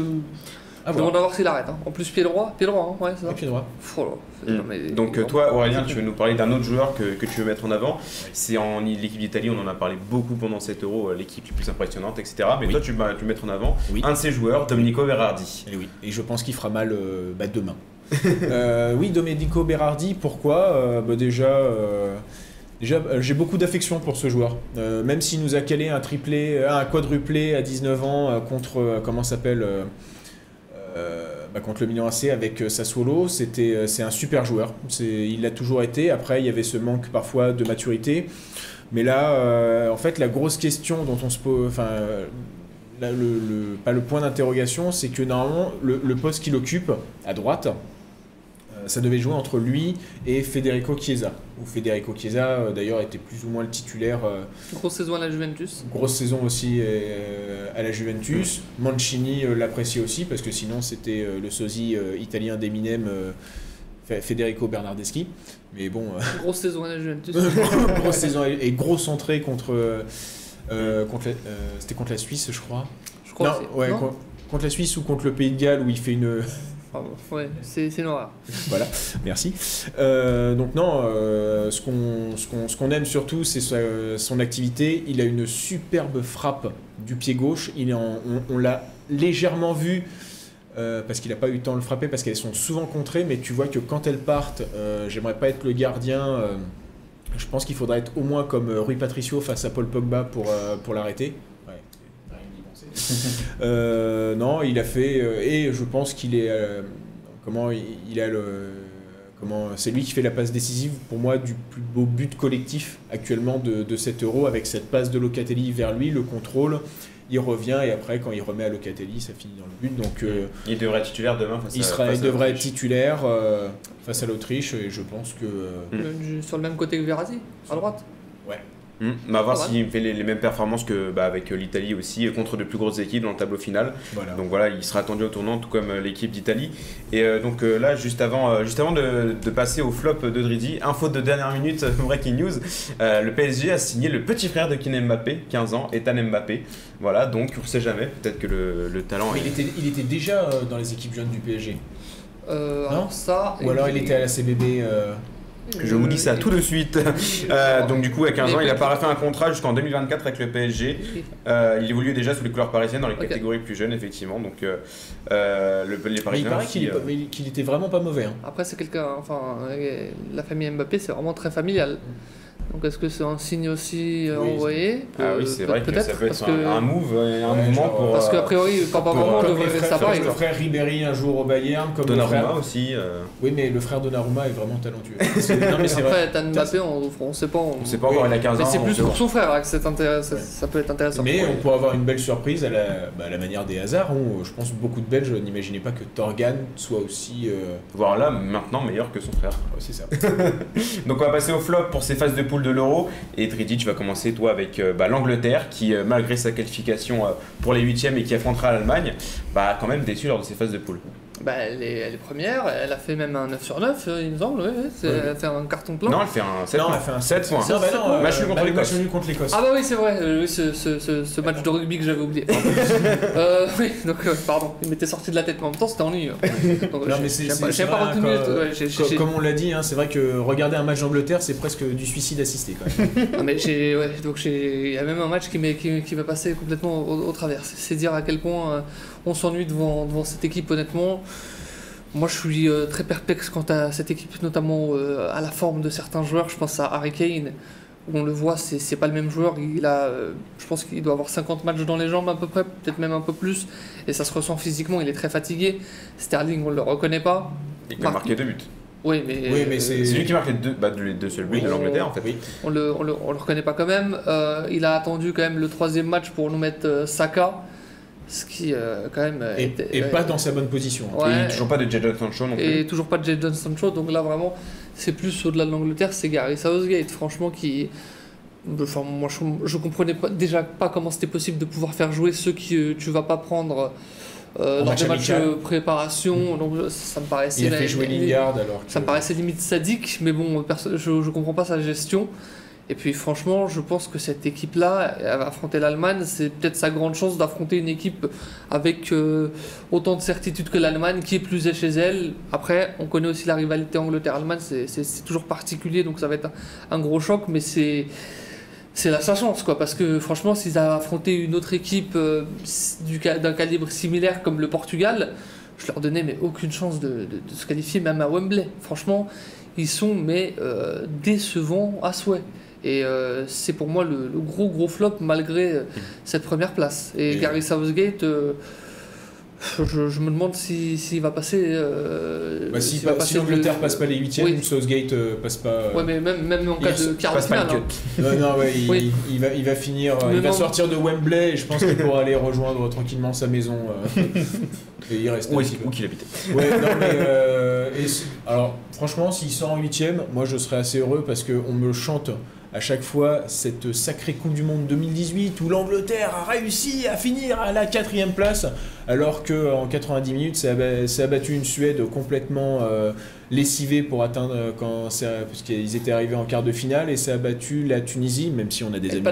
Ah, voilà. demande à voir s'il arrête. hein. En plus, pied droit, pied droit, hein, ouais, c'est ça. Pied droit. Oh là, c'est- Mm. non, mais- Donc toi Aurélien, tu veux nous parler d'un autre joueur que, que tu veux mettre en avant. C'est en l'équipe d'Italie, on en a parlé beaucoup pendant cet euro, euh, l'équipe la plus impressionnante, etc. Mais Oui. toi tu vas tu mettre en avant Oui. un de ces joueurs, Domenico Berardi. Et oui, et je pense qu'il fera mal euh, bah, demain. *laughs* Euh, oui, Domenico Berardi, pourquoi Euh, bah, Déjà, euh, déjà j'ai beaucoup d'affection pour ce joueur. Euh, même s'il nous a calé un triplé, un quadruplé à 19 ans euh, contre, euh, comment ça s'appelle bah, contre le Milan AC avec euh, Sassuolo, c'était, euh, c'est un super joueur. Il l'a toujours été. Après, il y avait ce manque parfois de maturité. Mais là, euh, en fait, la grosse question dont on se pose, enfin, euh, le, pas le point d'interrogation, c'est que normalement, le, poste qu'il occupe à droite, euh, ça devait jouer entre lui et Federico Chiesa. Où Federico Chiesa, euh, d'ailleurs, était plus ou moins le titulaire. euh, Grosse saison à la Juventus. grosse saison aussi euh, à la Juventus. Mancini l'appréciait aussi parce que sinon c'était le sosie italien d'Eminem, Fe- Federico Bernardeschi. Mais bon, euh, Grosse saison à la Juventus. *laughs* grosse saison et, grosse entrée contre. euh, contre la- euh, c'était contre la Suisse, je crois. Je crois non, ouais, non con- contre la Suisse ou contre le Pays de Galles où il fait une. Ouais, c'est noir. *laughs* voilà, merci. Euh, donc non, euh, ce qu'on aime surtout, c'est son activité. Il a une superbe frappe du pied gauche. Il est on l'a légèrement vu euh, parce qu'il n'a pas eu le temps de le frapper parce qu'elles sont souvent contrées, mais tu vois que quand elles partent, j'aimerais pas être le gardien. je pense qu'il faudrait être au moins comme Rui Patricio face à Paul Pogba pour, pour l'arrêter. Ouais, rien d'y penser. *laughs* Euh, non, il a fait euh, et je pense qu'il est euh, comment il, il a le comment c'est lui qui fait la passe décisive pour moi du plus beau but collectif actuellement de, de cet euro avec cette passe de Locatelli vers lui, le contrôle, il revient et après quand il remet à Locatelli, ça finit dans le but donc euh, Il devrait être titulaire demain face il à- face il à devrait être titulaire euh, face à l'Autriche et je pense que euh, Mm. Le- Sur le même côté que Verratti, à droite. On va voir s'il fait les, les mêmes performances que bah, avec euh, l'Italie aussi, euh, contre de plus grosses équipes dans le tableau final. Voilà. Donc voilà, il sera attendu au tournant, tout comme euh, l'équipe d'Italie. Et euh, donc euh, là, juste avant, euh, juste avant de, de passer au flop de Dridi, info de dernière minute, *laughs* breaking news, euh, le PSG a signé le petit frère de Kylian Mbappé, 15 ans, Ethan Mbappé. Voilà, donc on sait jamais, peut-être que le, le talent Mais est... il était, il était déjà euh, dans les équipes jeunes du PSG. Euh, Non alors ça. Ou alors il était à la CBB. Je vous dis ça tout de suite. *laughs* Euh, donc du coup, à 15 ans, il a fait un contrat jusqu'en 2024 avec le PSG. Euh, il évoluait déjà sous les couleurs parisiennes dans les catégories plus jeunes, effectivement. Donc euh, le, les Mais il Parisiens paraît qu'il euh, était vraiment pas mauvais. hein. Après, c'est quelqu'un. Enfin, la famille Mbappé, c'est vraiment très familial. Donc, est-ce que c'est un signe aussi euh, Oui, envoyé Ah oui, Euh, c'est vrai que ça peut-être, peut être parce un, que- un move et un Ouais, mouvement genre, pour. Parce euh, qu'a priori, papa Comme- maman devrait ça pareil. le frère Ribéry un jour au Bayern, comme Donnarumma frère. aussi. euh, Oui, mais le frère Donnarumma est vraiment talentueux. *laughs* C'est- non, mais c'est vrai. Après, Tan Mbappé, on, on sait pas. On, on sait pas encore, il a 15 Mais ans. c'est on plus pour son frère hein, que c'est intéressant. Ça, ça peut être intéressant. Mais on pourrait avoir une belle surprise à la, bah, à la manière des hasards. où, je pense beaucoup de Belges n'imaginaient pas que Torgan soit aussi. euh, Voire là, maintenant meilleur que son frère. c'est ça. *laughs* Donc on va passer au flop pour ces phases de poule de l'Euro. Et Dridi, tu vas commencer toi avec euh, bah, l'Angleterre qui, euh, malgré sa qualification euh, pour les huitièmes et qui affrontera l'Allemagne, bah, quand même déçu lors de ces phases de poule. Bah, elle, est, elle est première, elle a fait même un 9 sur 9, euh, il me semble. ouais, ouais, c'est- Ouais. Elle a fait un carton plein. Non, elle fait un 7 Non, points. elle fait un 7 points. Non, bah non, euh, Match nul contre bah, l'Écosse. match nul contre l'Écosse. Ah bah oui c'est vrai, euh, oui, ce, ce- ce- ce match de rugby que j'avais oublié. *laughs* euh, oui, donc euh, pardon, il m'était sorti de la tête, mais en même temps c'était ennuyeux. Donc, *laughs* Non, j'ai- mais c'est- j'ai c'est- pas, c'est j'ai pas vrai, retenu. quand- ouais, j'ai- Co- j'ai- Comme on l'a dit, hein, c'est vrai que regarder un match d'Angleterre, c'est presque du suicide assisté quand même. *laughs* Ah, mais j'ai, ouais, donc j'ai, il y a même un match qui m'est, qui, passer complètement au, au travers. C'est, c'est dire à quel point euh, on s'ennuie devant, devant cette équipe, honnêtement. Moi, je suis euh, très perplexe quant à cette équipe, notamment euh, à la forme de certains joueurs. Je pense à Harry Kane, où on le voit, c'est, c'est pas le même joueur. Il a, euh, je pense qu'il doit avoir 50 matchs dans les jambes à peu près, peut-être même un peu plus, et ça se ressent physiquement. Il est très fatigué. Sterling, on le reconnaît pas. Il a marqué deux buts. Oui, mais, Oui, mais c'est- C'est lui qui marque les deux, bah, les deux seuls buts Oui. de l'Angleterre en fait. Oui. On le, on, le, on le reconnaît pas quand même. Euh, il a attendu quand même le troisième match pour nous mettre euh, Saka, ce qui euh, quand même Et, était- et ouais. pas dans sa bonne position. Ouais. Et toujours pas de Jadon Sancho non plus. et toujours pas de Jadon Sancho. Donc là vraiment, c'est plus au-delà de l'Angleterre, c'est Gary Southgate, franchement qui. Enfin, moi, je, je comprenais pas, déjà pas comment c'était possible de pouvoir faire jouer ceux que euh, tu vas pas prendre euh, match des matchs euh, préparation. Donc ça me paraissait. Il a fait jouer Lingard alors que... Ça me paraissait limite sadique, mais bon, je, je comprends pas sa gestion. Et puis franchement, je pense que cette équipe-là, affronter l'Allemagne, c'est peut-être sa grande chance d'affronter une équipe avec euh, autant de certitude que l'Allemagne, qui est plus est chez elle. Après, on connaît aussi la rivalité Angleterre-Allemagne, c'est- toujours particulier, donc ça va être un, gros choc, mais c'est c'est là sa chance, quoi, parce que franchement, s'ils avaient affronté une autre équipe euh, d'un calibre similaire comme le Portugal, je leur donnais mais aucune chance de se qualifier même à Wembley. Franchement, ils sont mais euh, décevants à souhait. Et euh, c'est pour moi le, le gros gros flop malgré euh, cette première place. Et, Et- Gary Southgate, euh, je, je me demande si- s'il va passer. euh, Bah, si s'il va pas- passer si l'Angleterre le- passe pas les huitièmes, Oui. Southgate euh, passe pas. euh, Ouais, mais même, même en cas il de quart de finale. hein. Non, non, ouais, il, Oui. il va, il va finir, Mais il va non. sortir de Wembley et je pense qu'il pourra aller rejoindre tranquillement sa maison. euh, et il reste Où où qu'il habitait Ouais, non, mais. euh, et alors, franchement, s'il sort en huitième, moi je serais assez heureux parce qu'on me chante à chaque fois cette sacrée Coupe du Monde 2018 où l'Angleterre a réussi à finir à la quatrième place alors qu'en 90 minutes, ça a, ba- ça a battu une Suède complètement euh, lessivée pour atteindre euh, quand ça- parce qu'ils étaient arrivés en quart de finale et ça a battu la Tunisie, même si on a des Et amis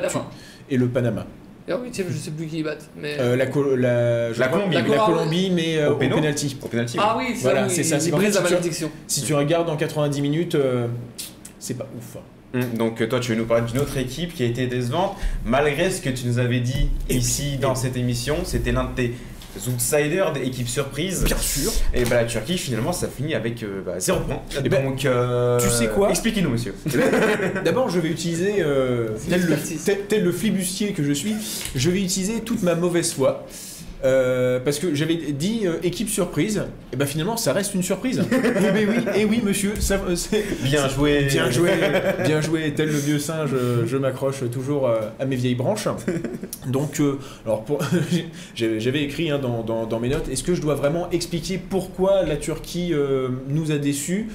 et le Panama. Et en huitième, je sais plus qui ils battent. Mais... Euh, la, Col- la, je La crois- Colombie. la La Colombie, mais euh, Au au péno penalty. Au penalty. ah oui, c'est Voilà, ça, c'est ça, si tu- malédiction. Si tu regardes en 90 minutes, euh, c'est pas ouf. Hum, Donc euh, toi tu veux nous parler d'une autre équipe qui a été décevante malgré ce que tu nous avais dit ici dans cette émission, c'était l'un de tes outsiders des équipes surprises. Bien sûr. Et bah la Turquie finalement ça finit avec euh, bah, 0 points. Eh ben, Donc euh, tu sais quoi Expliquez-nous monsieur. D'abord, je vais utiliser, euh, tel, le, tel le flibustier que je suis, je vais utiliser toute ma mauvaise foi. Euh, parce que j'avais dit euh, équipe surprise, et ben finalement ça reste une surprise. *laughs* et ben oui, et oui monsieur, ça, euh, c'est- Bien joué. Bien joué, bien joué, tel le vieux singe, je m'accroche toujours euh, à mes vieilles branches. Donc, euh, alors pour, *laughs* j'avais j'avais écrit hein, dans, dans- dans mes notes, est-ce que je dois vraiment expliquer pourquoi la Turquie euh, nous a déçus?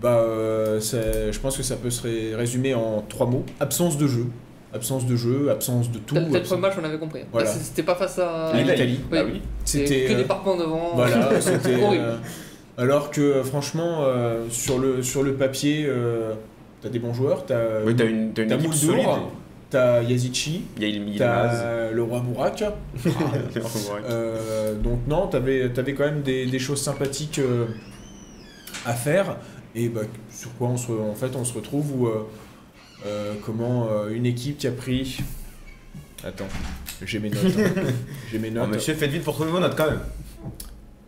Bah, euh, ça- je pense que ça peut se ré- résumer en trois mots absence de jeu. Absence de jeu, absence de tout. Tel absence- premier match, on avait compris. Voilà. C'était pas face à. L'Italie. Oui. Ah oui. C'était C'était que euh, des parpaings devant. Voilà, *laughs* c'était. Horrible. euh, alors que euh, franchement, euh, sur, le, sur le papier, euh, t'as des bons joueurs, t'as Oui, t'as une, t'as une t'as équipe solide. t'as Yazici, t'as le roi Mourak. Euh, donc non, t'avais avais quand même des, des choses sympathiques euh, à faire. Et bah, sur quoi on se, en fait on se retrouve où euh, comment euh, une équipe qui a pris. Attends, j'ai mes notes. hein. *laughs* j'ai mes Oh, notes. monsieur, faites vite pour trouver vos notes quand même.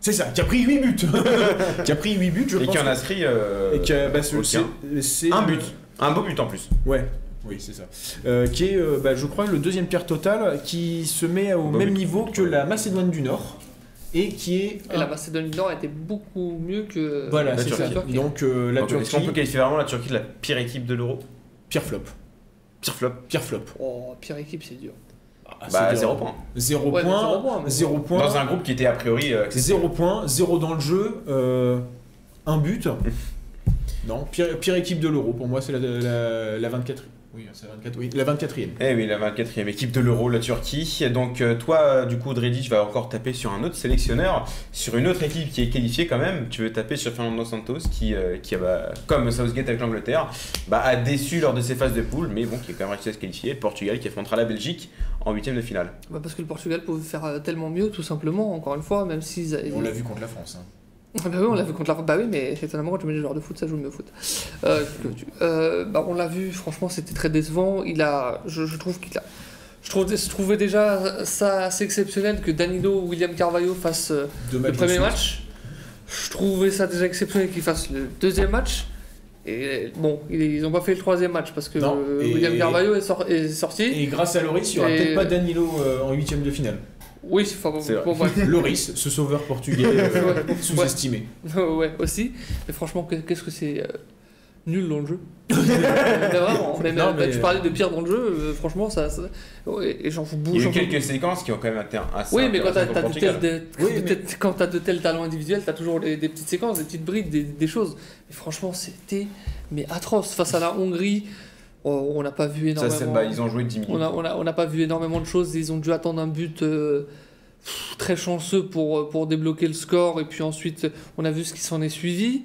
C'est ça, qui a pris 8 buts. *laughs* qui a pris 8 buts, je Et pense. qui en a inscrit. euh, Et qui a bah, ce- aucun. c'est- c'est Un but. Un beau but en plus. Ouais. Oui, c'est ça. Euh, qui est, euh, bah, je crois, le deuxième pierre total qui se met au Bah même oui. niveau que la Macédoine du Nord et qui est. Et la Macédoine du Nord était beaucoup mieux que. Voilà, La c'est ça. Turquie. Donc euh, la Donc, Est-ce qu'on Turquie, peut qualifier vraiment la Turquie de la pire équipe de l'Euro? Pire flop. Pire flop Pire flop. Oh, pire équipe, c'est dur. Ah, Bah, c'est zéro dur. point. Zéro Ouais, mais point. zéro point, mais Zéro point. Dans un groupe qui était a priori. euh, accessible. Zéro point. Zéro dans le jeu. euh, un but. *laughs* non, pire, pire équipe de l'Euro. Pour moi, c'est la, la, la 24. Oui, c'est la 24. Oui, la 24e. Eh oui, la 24e équipe de l'Euro, la Turquie. Donc euh, toi, euh, du coup, Dredic va encore taper sur un autre sélectionneur, sur une autre équipe qui est qualifiée quand même. Tu veux taper sur Fernando Santos, qui, euh, qui bah, comme Southgate avec l'Angleterre, bah, a déçu lors de ses phases de poule, mais bon, qui est quand même réussi à se qualifier. Le Portugal qui affrontera la Belgique en huitième de finale. Bah, parce que le Portugal pouvait faire tellement mieux, tout simplement, encore une fois, même s'ils. On l'a vu contre la France. hein. Ah bah oui, on l'a vu contre la Bah oui, mais étonnamment, quand tu mets des joueurs de foot, ça joue mieux au foot. Euh, euh, bah, on l'a vu, franchement, c'était très décevant. Il a, je, je trouve qu'il a. Je, trouve, je trouvais déjà ça assez exceptionnel que Danilo ou William Carvalho fassent euh, Deux le premier match. Je trouvais ça déjà exceptionnel qu'ils fassent le deuxième match. Et bon, ils n'ont pas fait le troisième match parce que Non, euh, William Carvalho est, sor- est sorti. Et grâce à Loris, il n'y aura Et- peut-être pas Danilo en huitième de finale. Oui, c'est enfin, bon, bref. Loris, ce sauveur portugais *laughs* euh, Ouais. sous-estimé. ouais, aussi. Mais franchement, que- qu'est-ce que c'est euh, nul dans le jeu. *laughs* mais vraiment, mais, Non, mais mais- tu parlais de pire dans le jeu, euh, franchement, ça. ça- ouais, et j'en fous Il y a j'en eu fous- quelques séquences qui ont quand même été assez Oui, mais quand t'as de, de- Oui, de tels- quand t'as de tels talents individuels, t'as toujours des, des petites séquences, des petites brides, des, des choses. Mais franchement, c'était mais atroce. Face à la Hongrie, on n'a pas vu Ça, énormément. c'est- bah, ils ont joué 10 minutes. On n'a on a, on a pas vu énormément de choses. Ils ont dû attendre un but euh, très chanceux pour, pour débloquer le score. Et puis ensuite, on a vu ce qui s'en est suivi.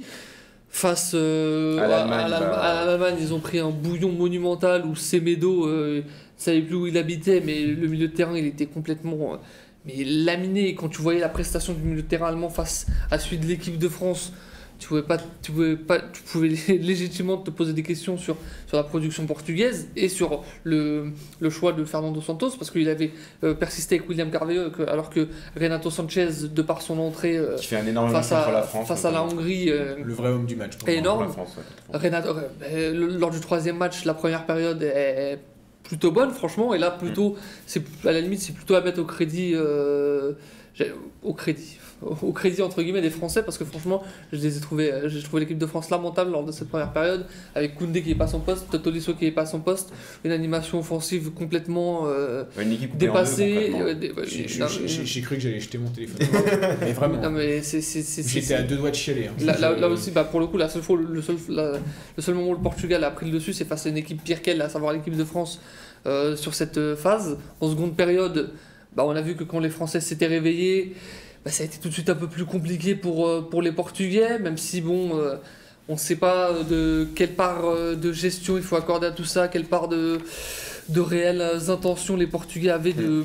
Face euh, À l'Allemagne, bah. ils ont pris un bouillon monumental où Semedo euh, ne savait plus où il habitait, mais le milieu de terrain, il était complètement euh, mais laminé. Quand tu voyais la prestation du milieu de terrain allemand face à celui de l'équipe de France, tu pouvais pas, tu pouvais pas, tu pouvais *laughs* légitimement te poser des questions sur, sur la production portugaise et sur le, le choix de Fernando Santos parce qu'il avait euh, persisté avec William Carvalho que- alors que Renato Sanchez, de par son entrée euh, Qui fait un énorme face, à, la France. face à la. Hongrie, euh, Le vrai homme du match. pour énorme. Contre la France, ouais. Renato, euh, le- lors du troisième match, la première période est plutôt bonne, franchement, et là, plutôt, c'est à la limite, c'est plutôt à mettre au crédit, euh, au crédit, au crédit entre guillemets des Français, parce que franchement, je les ai trouvés, euh, j'ai trouvé l'équipe de France lamentable lors de cette première période, avec Koundé qui est pas à son poste, Totolisso qui est pas à son poste, une animation offensive complètement euh, Une équipe dépassée. euh, J'ai- cru que j'allais jeter mon téléphone. *laughs* mais vraiment. non, mais c'est- c'est- c'est- c'est- J'étais à deux doigts de chialer. hein. Là, là- Je- là aussi, bah, pour le coup, la seule fois, le, seul, la- le seul moment où le Portugal a pris le dessus, c'est face à une équipe pire qu'elle, à savoir l'équipe de France, euh, sur cette phase. En seconde période, bah, on a vu que quand les Français s'étaient réveillés, bah, ça a été tout de suite un peu plus compliqué pour, euh, pour les Portugais, même si, bon, euh, on ne sait pas de quelle part euh, de gestion il faut accorder à tout ça, quelle part de, de réelles intentions les Portugais avaient de,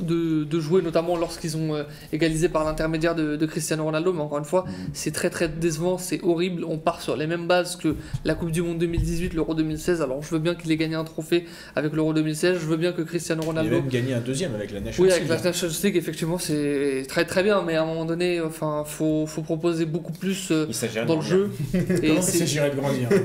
de, de jouer, notamment lorsqu'ils ont euh, égalisé par l'intermédiaire de, de Cristiano Ronaldo. Mais encore une fois, c'est très très décevant, c'est horrible. On part sur les mêmes bases que la Coupe du Monde 2018, l'Euro 2016. Alors je veux bien qu'il ait gagné un trophée avec l'Euro 2016, je veux bien que Cristiano Il a Ronaldo. même gagné un deuxième avec la National Oui, avec League. la Nations League, effectivement, c'est très très bien, mais à un moment donné, enfin, faut, faut proposer beaucoup plus euh, dans le jeu. Et il s'agirait de grandir? *laughs*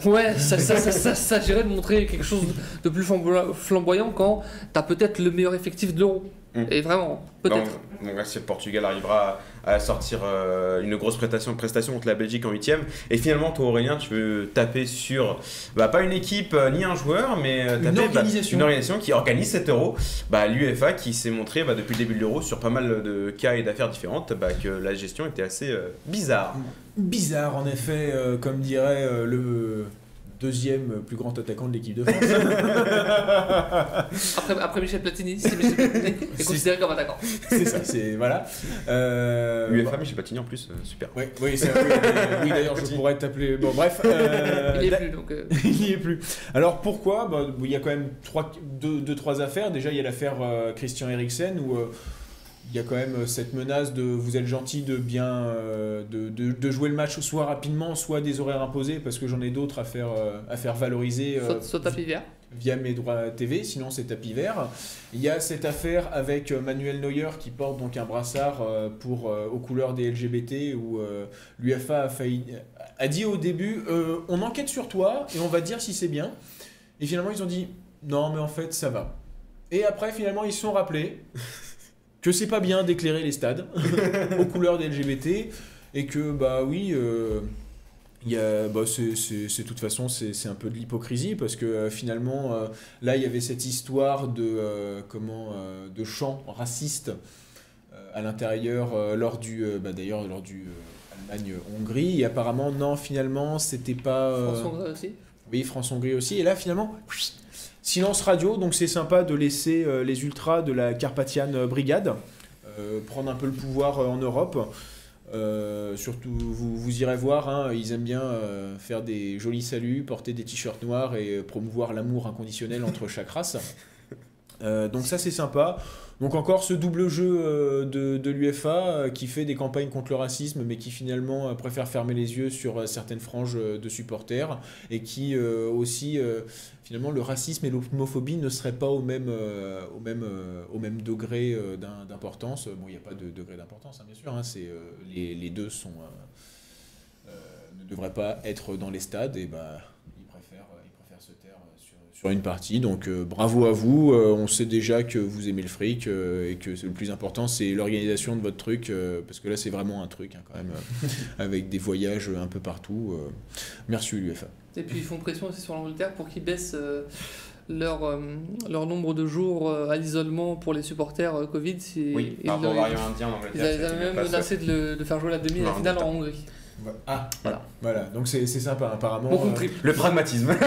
*laughs* Ouais, ça, ça, ça, ça, s'agirait de montrer quelque chose de plus flambo- flamboyant quand t'as peut-être le meilleur effectif de l'Euro. Mm. Et vraiment, peut-être. donc là, si le Portugal arrivera à, à sortir euh, une grosse prestation, prestation contre la Belgique en huitième, et finalement, toi Aurélien, tu veux taper sur, bah, pas une équipe euh, ni un joueur, mais euh, Une taper, bah, organisation. une organisation qui organise cet euro, bah, l'UEFA qui s'est montré bah, depuis le début de l'euro sur pas mal de cas et d'affaires différentes, bah, que la gestion était assez euh, bizarre. Bizarre, en effet, euh, comme dirait euh, le deuxième plus grand attaquant de l'équipe de France. *laughs* Après, après Michel Platini, si Michel Platini est considéré comme attaquant. c'est ça, c'est voilà. Euh, UEFA, Michel Platini en plus, euh, super. Oui, oui, c'est- oui, oui, d'ailleurs, je pourrais t'appeler. Bon, bref. euh, *laughs* Il est da- plus donc. euh, *laughs* il n'y est plus. Alors pourquoi? Bah, Il y a quand même trois, deux, deux, trois affaires. Déjà, il y a l'affaire euh, Christian Eriksen où euh, il y a quand même euh, cette menace de vous êtes gentil de bien euh, de, de- de jouer le match soit rapidement, soit des horaires imposés parce que j'en ai d'autres à faire euh, à faire valoriser Soit, soit tapis vert. via mes droits TV, sinon c'est tapis vert. Il y a cette affaire avec Manuel Neuer qui porte donc un brassard pour, aux couleurs des LGBT où l'UFA a, failli- a dit au début euh, on enquête sur toi et on va dire si c'est bien. Et finalement ils ont dit non mais en fait ça va. Et après finalement ils se sont rappelés *laughs* que c'est pas bien d'éclairer les stades *laughs* aux couleurs des LGBT et que bah oui euh, il y a, bah, c'est, de toute façon c'est, un peu de l'hypocrisie parce que euh, finalement euh, là il y avait cette histoire de euh, comment euh, de chants racistes euh, à l'intérieur euh, lors du euh, bah, d'ailleurs lors du euh, Allemagne Hongrie et apparemment non finalement c'était pas euh, François Hongrie aussi. oui, France-Hongrie aussi. Et là, finalement, silence radio. Donc, c'est sympa de laisser euh, les ultras de la Carpathian Brigade euh, prendre un peu le pouvoir euh, en Europe. Euh, surtout, vous, vous irez voir, hein, ils aiment bien euh, faire des jolis saluts, porter des t-shirts noirs et euh, promouvoir l'amour inconditionnel entre chaque race. *laughs* Euh, donc ça c'est sympa. Donc encore ce double jeu euh, de, de l'UFA euh, qui fait des campagnes contre le racisme mais qui finalement euh, préfère fermer les yeux sur euh, certaines franges euh, de supporters et qui euh, aussi euh, finalement le racisme et l'homophobie ne seraient pas au même, euh, au même, euh, au même degré euh, d'im- d'importance. Bon il n'y a pas de degré d'importance hein, bien sûr, hein, c'est, les, les deux sont, ne devraient pas être dans les stades et bah ils préfèrent, ils préfèrent se taire sur, sur une partie. Donc bravo à vous. On sait déjà que vous aimez le fric et que le plus important c'est l'organisation de votre truc parce que là c'est vraiment un truc hein, quand même *laughs* avec des voyages un peu partout. Merci l'UFA. Et puis ils font pression aussi sur l'Angleterre pour qu'ils baissent euh, leur, euh, leur nombre de jours euh, à l'isolement pour les supporters euh, Covid. Si, Oui, ils, par rapport au variant indien en ils Angleterre. avaient même menacé de, le- de faire jouer la demi et la Non, finale en Hongrie. Ah Voilà. voilà. Donc c'est c'est sympa apparemment. Bon euh. Le pragmatisme. *laughs* donc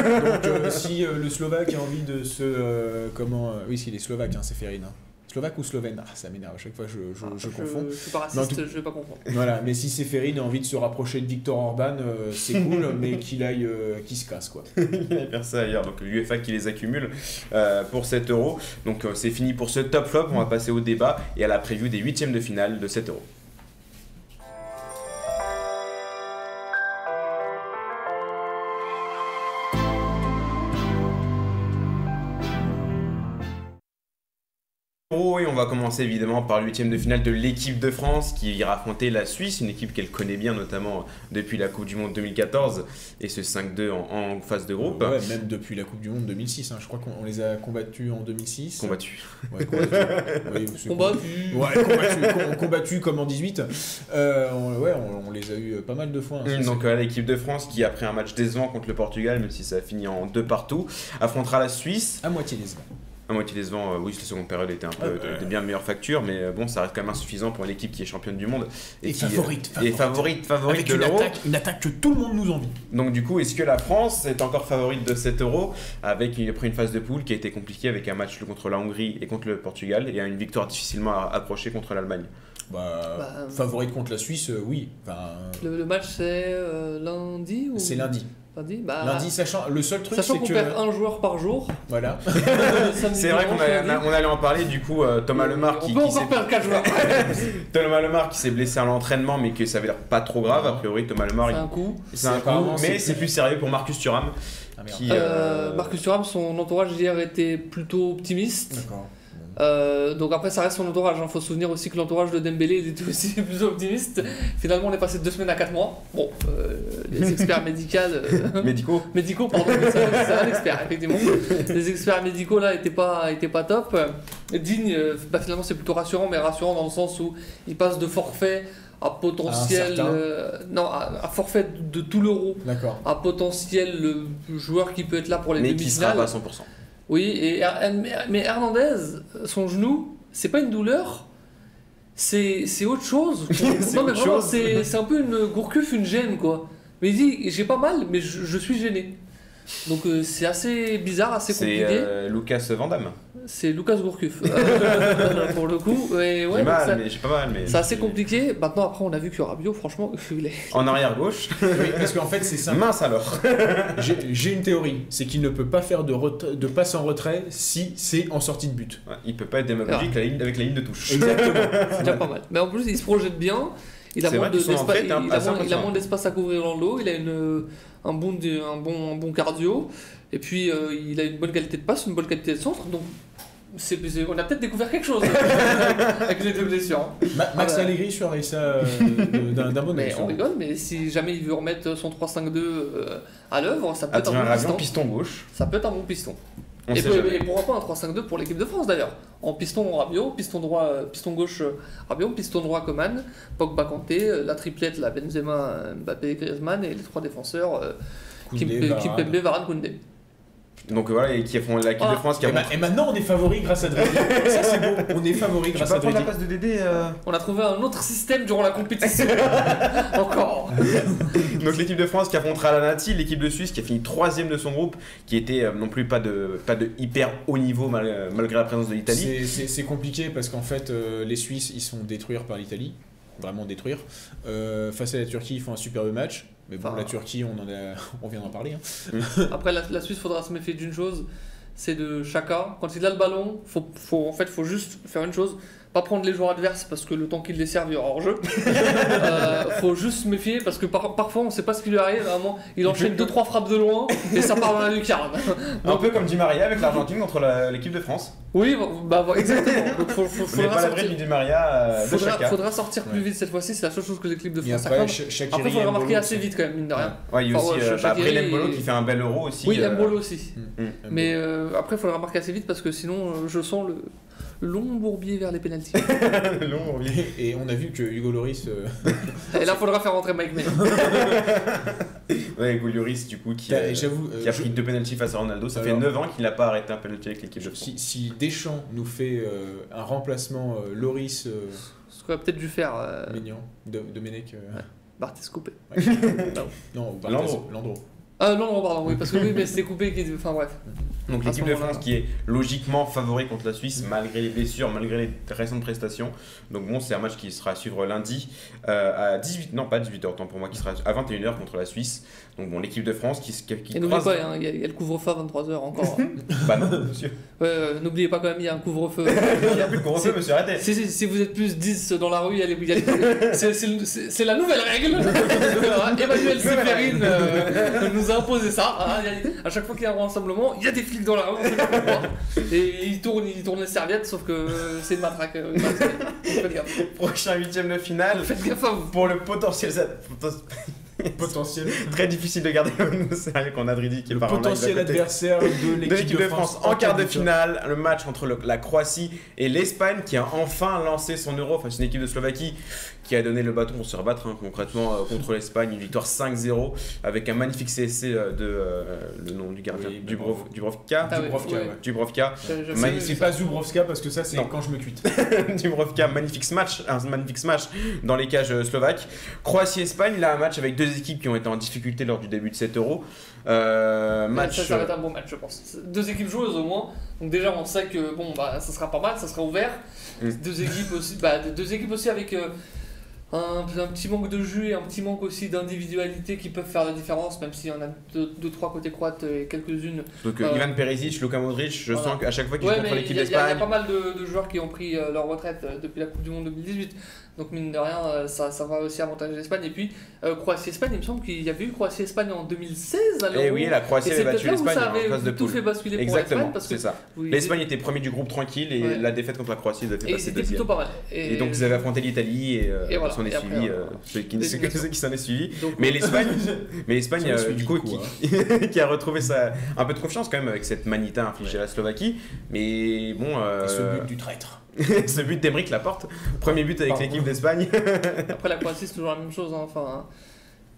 euh, si euh, le Slovaque a envie de se euh, comment euh, oui s'il est Slovaque hein, c'est Ferine. hein. Slovaque ou Slovène Ah ça m'énerve à chaque fois je, je, je confonds. Je suis pas raciste, tout- je vais pas comprendre. Voilà, mais si Séphérine a envie de se rapprocher de Victor Orban, euh, c'est cool, *laughs* mais qu'il aille, euh, qu'il se casse quoi. *laughs* Il faire ça ailleurs. Donc l'UEFA qui les accumule euh, pour 7 euros. Donc c'est fini pour ce top flop. On va passer au débat et à la preview des huitièmes de finale de 7 euros. Et on va commencer évidemment par le huitième de finale de l'équipe de France qui ira affronter la Suisse, une équipe qu'elle connaît bien notamment depuis la Coupe du Monde 2014 et ce 5-2 en, en phase de groupe. Ouais, même depuis la Coupe du Monde 2006, hein, je crois qu'on on les a combattus en 2006. Combattu. Ouais, combattus. *laughs* Oui, c'est Combat, con- Ouais, combattus, com- combattus comme en 18. Euh, on, ouais, on, on les a eu pas mal de fois. hein, Hum, Donc euh, l'équipe de France qui après un match décevant contre le Portugal, même si ça a fini en deux partout, affrontera la Suisse. à moitié les À moitié décevant, euh, oui, la seconde période était un peu de, bien meilleure facture, mais euh, bon, ça reste quand même insuffisant pour une équipe qui est championne du monde Et qui, favorite, euh, et favorite, favorite Avec de une l'euro. attaque, une attaque que tout le monde nous envie. Donc du coup, est-ce que la France est encore favorite de 7 euros avec après une phase de poule qui a été compliquée avec un match contre la Hongrie et contre le Portugal et une victoire difficilement accrochée contre l'Allemagne? Bah, Bah, favorite contre la Suisse, euh, oui. Enfin, Le, le match c'est euh, lundi ou? C'est lundi. Lundi, bah, Lundi, sachant le seul truc, Sachant c'est qu'on que perd un joueur par jour. voilà. *laughs* C'est vrai qu'on on allait en parler du coup euh, Thomas Lemar qui, On peut perdre 4 joueurs. *laughs* Thomas Lemar qui s'est blessé à l'entraînement mais que ça avait l'air pas trop grave a priori Thomas Lemar C'est il- un coup. c'est un coup mais c'est plus- sérieux pour Marcus Thuram Ah, qui Euh, euh, Marcus Thuram, son entourage hier était plutôt optimiste. D'accord. Euh, donc après, ça reste son entourage. Il faut se souvenir aussi que l'entourage de Dembélé il était *laughs* aussi plutôt optimiste. Finalement, on est passé de 2 semaines à 4 mois. Bon, euh, les experts médicaux, euh, *laughs* médicaux médicaux, pardon, c'est un- c'est un expert, effectivement. Les experts médicaux là étaient pas, étaient pas top. Digne, euh, bah, finalement, c'est plutôt rassurant, mais rassurant dans le sens où il passe de forfait à potentiel. euh, non, à, à forfait de tout l'euro D'accord. à potentiel euh, joueur qui peut être là pour les mais qui sera demi-finales. pas à 100%. Oui, et, mais- Hernandez, son genou, c'est pas une douleur, c'est c'est autre chose. *laughs* C'est non, mais autre vraiment, chose. c'est c'est un peu une gourcuff, une gêne, quoi. Mais il dit, j'ai pas mal, mais je, je suis gêné. Donc euh, c'est assez bizarre, assez C'est compliqué. euh, Lucas Van Damme. C'est Lucas Gourcuff *laughs* euh, pour le coup. Ouais, j'ai mal, ça- mais j'ai pas mal, mais. c'est assez compliqué. Maintenant, après, on a vu que Rabiot, franchement, *laughs* il est. En arrière gauche. Oui, parce qu'en fait, c'est simple. Mince alors. *laughs* J'ai une théorie, c'est qu'il ne peut pas faire de, ret- de passe en retrait si c'est en sortie de but. Ouais, Il peut pas être démagogique ligne- avec la ligne de touche. Exactement. C'est déjà pas mal. Mais en plus, il se projette bien. Il a C'est moins de- en d'espace- fait, il, hein, il à a moins, il a 100%. moins d'espace à couvrir dans le dos. Il a une, un, bon, un, bon, un bon cardio. Et puis, euh, il a une bonne qualité de passe, une bonne qualité de centre. Donc, c'est- on a peut-être découvert quelque chose *laughs* avec les deux blessures. Ma- Max Ah. Allegri ça euh, de- d'un bon Mais on rigole, mais si jamais il veut remettre son 3-5-2 euh, à l'œuvre, ça peut être un bon piston. piston gauche? Ça peut être un bon piston. Et, jamais. et pourquoi pas un 3-5-2 pour l'équipe de France d'ailleurs En piston Rabiot, piston droit, euh, piston gauche euh, Rabiot, piston droit Coman, Pogba Kanté, euh, la triplette la Benzema, Mbappé, Griezmann et les trois défenseurs Koundé, Kim- Varane. Varane, Koundé. Donc voilà, et qui font l'équipe de Ah. France qui a Et, ma- et maintenant, on est favori grâce à Draghi. ça, c'est beau. On est favori grâce à la place de Dédé euh On a trouvé un autre système durant la compétition. *laughs* Encore. Donc l'équipe de France qui affrontera la Nati, l'équipe de Suisse qui a fini troisième de son groupe, qui était euh, non plus pas de, pas de hyper haut niveau mal- euh, malgré la présence de l'Italie. C'est- compliqué parce qu'en fait, euh, les Suisses, ils sont détruire par l'Italie. Vraiment détruire. Euh, face à la Turquie, ils font un superbe match. Mais bon, Enfin. la Turquie, on, en a, *laughs* on vient d'en parler. hein. *laughs* Après, la, la Suisse, faudra se méfier d'une chose, c'est de Chaka. Quand il a le ballon, faut, faut, en fait, faut juste faire une chose, pas prendre les joueurs adverses parce que le temps qu'il les serve, il y aura hors-jeu. *laughs* Euh, faut juste se méfier parce que par- parfois, on sait pas ce qui lui arrive. À un moment, il enchaîne 2-3 frappes de loin et ça part dans la lucarne. *laughs* Un peu comme Di Maria avec l'Argentine contre la- l'équipe de France. Oui, bah, bah, exactement. Donc, faut, faut, faudra, pas sortir, du Di Maria euh, faudra, faudra sortir plus Ouais. vite cette fois-ci. C'est la seule chose que les clips de France après, accordent. Sh- Shaqiri Après, il faudra marquer Mbolo, assez vite quand même, mine de rien. Ouais, il y a Enfin, aussi ouais, euh, après et- qui fait un bel euro aussi. Oui, euh, Mbolo aussi. Mm. Mm. Mais euh, après, il faudra marquer assez vite parce que sinon, euh, je sens le long bourbier vers les pénalties. *laughs* long, oui. Et, on a vu que Hugo Loris. euh, *laughs* Et là, il faudra faire rentrer Mike May. *laughs* Ouais, Gouliouris du coup qui, euh, j'avoue, euh, qui a je- pris deux penalties face à Ronaldo. Ça Alors- fait 9 ans qu'il n'a pas arrêté un penalty avec l'équipe de France. si, si Deschamps nous fait euh, un remplacement euh, Loris euh, Ce qu'on a peut-être dû faire, euh, Maignan, de, Domenech. euh, Barthez coupé. Non, Barthez, Landreau. Landreau. Ah non, non, pardon, oui, parce que oui, mais c'était coupé. Qui... Enfin bref. Donc l'équipe de. France qui est logiquement favori contre la Suisse malgré les blessures, malgré les récentes prestations. Donc bon, c'est un match qui sera à suivre lundi euh, à 18 non pas 18h tant pour moi qui sera à 21h contre la Suisse. Donc bon, l'équipe de France qui qui, qui Et n'oubliez croise- pas, hein, il y, a- il y a le couvre-feu à 23h encore. *laughs* Bah non, monsieur. Ouais, euh, n'oubliez pas quand même, il y a un couvre-feu. *laughs* Il n'y a plus de couvre-feu, monsieur, arrêtez. Si, si, si vous êtes plus 10 dans la rue, il y a les- il y a les- *laughs* c'est- la nouvelle règle. Emmanuel Séverine euh, nous a imposé ça. hein. A- à chaque fois qu'il y a un rassemblement, il y a des flics dans la rue. *laughs* Et ils tournent, ils tournent les serviettes, sauf que c'est une matraque. Faites gaffe. Prochain huitième de finale Faites gaffe à vous. pour le potentiel *laughs* Potentiel, très difficile de garder au sérieux qu'on a Dridi qui est le par potentiel adversaire de l'équipe de France en quart de finale, le match entre le- la Croatie et l'Espagne qui a enfin lancé son euro face à une équipe de Slovaquie qui a donné le bâton pour se rebattre hein, concrètement euh, contre l'Espagne, une victoire 5-0 avec un magnifique CSC euh, de euh, le nom du gardien Oui, Dubrov-. Dubrovka, Ah Dubrovka, ouais. ouais. Dubrovka. C'est pas Zubrovska parce que ça c'est quand je me cuite. *laughs* Dubrovka, magnifique smash, un magnifique smash dans les cages slovaques. Croatie-Espagne, là un match avec deux équipes qui ont été en difficulté lors du début de cet euro. Euh, match. Ça, ça va être un bon match, je pense. Deux équipes joueuses au moins. Donc déjà, on sait que bon, bah, ça sera pas mal, ça sera ouvert. Mm. Deux équipes aussi, bah, deux équipes aussi avec euh, un, un petit manque de jus et un petit manque aussi d'individualité qui peuvent faire la différence, même s'il y en a deux, deux trois côtés croates et quelques-unes. Donc euh, Ivan Perisic, Luka Modric, je voilà. sens qu'à chaque fois qu'ils Ouais, contre l'équipe a- il y a- d'Espagne. pas mal de, de joueurs qui ont pris euh, leur retraite euh, depuis la Coupe du Monde 2018. Donc mine de rien, euh, ça, ça va aussi avantager l'Espagne. Et puis euh, Croatie-Espagne, il me semble qu'il y avait eu Croatie-Espagne en 2016 à Et l'Euro. Eh oui, la Et Croatie avait battu l'Espagne ça en phase de tout poule. fait basculer pour Exactement, l'Espagne parce que c'est ça. oui, L'Espagne était premier du groupe tranquille et Ouais. la défaite contre la Croatie les a fait Et passer c'était deuxième. plutôt pas mal. Et donc ils avaient affronté l'Italie et, euh, Et voilà, s'en est et après, suivi, euh, qui, s'en est suivi. donc, Mais l'Espagne, *laughs* mais l'Espagne du coup, coup, qui, *laughs* qui a retrouvé sa, un peu de confiance quand même avec cette manita infligée à la Slovaquie. Mais bon, Et ce but du traître. *laughs* ce but d'Emeric Laporte, premier but avec l'équipe d'Espagne. Après, la Croatie, c'est toujours la même chose. hein. Enfin,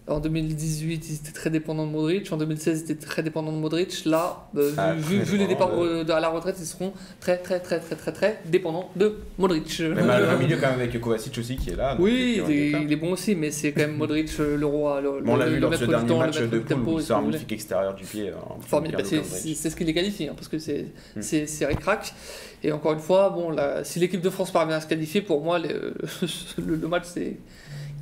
En 2018, ils étaient très dépendants de Modric. En 2016, ils étaient très dépendants de Modric. Là, euh, Ah, vu, les départs de- euh, à la retraite, ils seront très, très, très, très, très, très dépendants de Modric. Même à- au milieu quand même avec Kovacic aussi qui est là. Oui, il est, top. il est bon aussi, mais c'est quand même Modric euh, le roi. Le, Bon, on l'a le- vu le lors de ce dernier temps, le match de poule où il sort magnifique extérieur du pied. hein, Formidable. Bah, c'est- ce qui les qualifie, hein, parce que c'est Hmm. c'est c'est ric-rac. Et encore une fois, bon, là, si l'équipe de France parvient à se qualifier, pour moi, les- *laughs* le, le match, c'est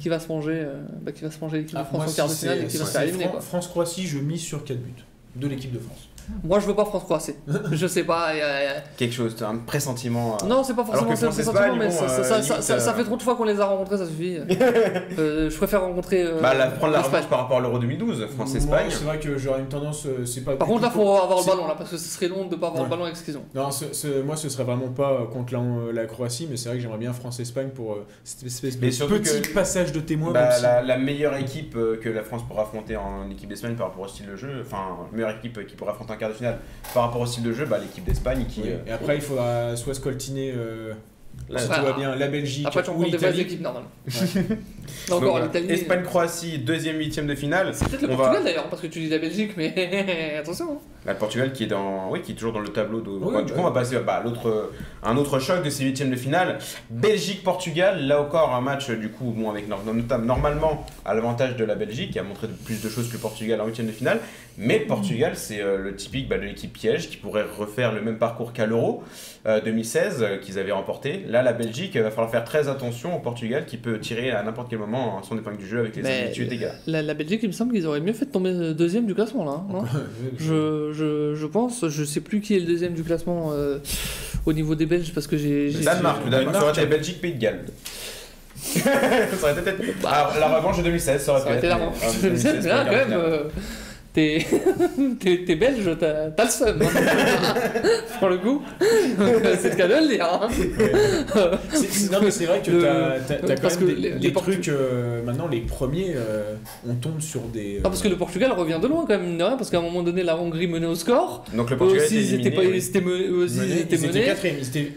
qui va se manger, euh, bah, qui va se manger l'équipe Ah, de France moi, en quart de finale et qui va se faire éliminer. France-Croatie, je mise sur 4 buts de l'équipe de France. Moi, je veux pas France-Croatie. *laughs* je sais pas. il y a- il y a- Quelque chose, un pressentiment. euh, Non, c'est pas forcément que ça, France c'est Espagne, sentiment, mais bon, ça, ça- euh, ça- ça- limite, ça- ça euh, fait trop de fois qu'on les a rencontrés, ça suffit. *laughs* Euh, je préfère rencontrer. euh, Bah, la- prendre la revanche par rapport à l'Euro 2012, France-Espagne. C'est vrai que j'aurais une tendance, euh, c'est pas. Par contre, là, faut avoir le ballon, là, parce que ce serait long de pas avoir Ouais. le ballon avec ce qu'ils ont. Non, ce- ce- moi ce serait vraiment pas euh, contre la, la Croatie, mais c'est vrai que j'aimerais bien France-Espagne pour euh, cette espèce Mais de petit que- passage de témoin. Bah, la, meilleure équipe euh, que la France pourra affronter en équipe d'Espagne par rapport au style de jeu, enfin, la meilleure équipe euh, qui pourra affronter en quart de finale par rapport au style de jeu, bah, l'équipe d'Espagne qui. Oui. euh, Et après, il faudra soit scoltiner, euh, là- tout va bien, la Belgique Après, ou l'Italie. équipes, normalement. Ouais. *laughs* Donc, encore, voilà. Espagne-Croatie, deuxième huitième de finale. C'est peut-être le On Portugal va- d'ailleurs, parce que tu dis la Belgique, mais *laughs* attention. hein. Le Portugal qui est, dans, oui, qui est toujours dans le tableau. De... Oui, du bah coup, on va passer à l'autre, un autre choc de ces huitièmes de finale. Belgique-Portugal, là encore un match du coup bon, avec normalement à l'avantage de la Belgique qui a montré plus de choses que le Portugal en huitième de finale. Mais le Portugal, c'est euh, le typique bah, de l'équipe piège qui pourrait refaire le même parcours qu'à l'Euro euh, 2016 euh, qu'ils avaient remporté. Là, la Belgique, il va falloir faire très attention au Portugal qui peut tirer à n'importe quel moment son épingle du jeu avec les Mais- habitudes des gars. La, la Belgique, il me semble qu'ils auraient mieux fait de tomber deuxième du classement là. hein, je, je, je pense, je sais plus qui est le deuxième du classement euh, au niveau des Belges parce que j'ai. Danemark, le Danemark, ça aurait été. Belgique, Pays de Galles. *laughs* ça aurait été peut-être. Ah, la revanche de 2016, ça aurait Ça aurait été la revanche. ah, 2016, Mais là, pas quand grave. même, euh, t'es *laughs* t'es- t'es belge, t'as t'as le seum. hein. *laughs* Pour le coup, *laughs* c'est le cas de le dire. hein. Non, mais c'est vrai que t'as t'as- t'as quand parce même que des, les- des les Portu- trucs. euh, maintenant, les premiers, euh, on tombe sur des. euh, Ah, parce que le Portugal revient de loin quand même, mine de rien, parce qu'à un moment donné, la Hongrie menait au score. Donc le Portugal aussi, était éliminé. ils étaient me- eux aussi, ils menés, étaient ils étaient menés. quatrième. ils étaient-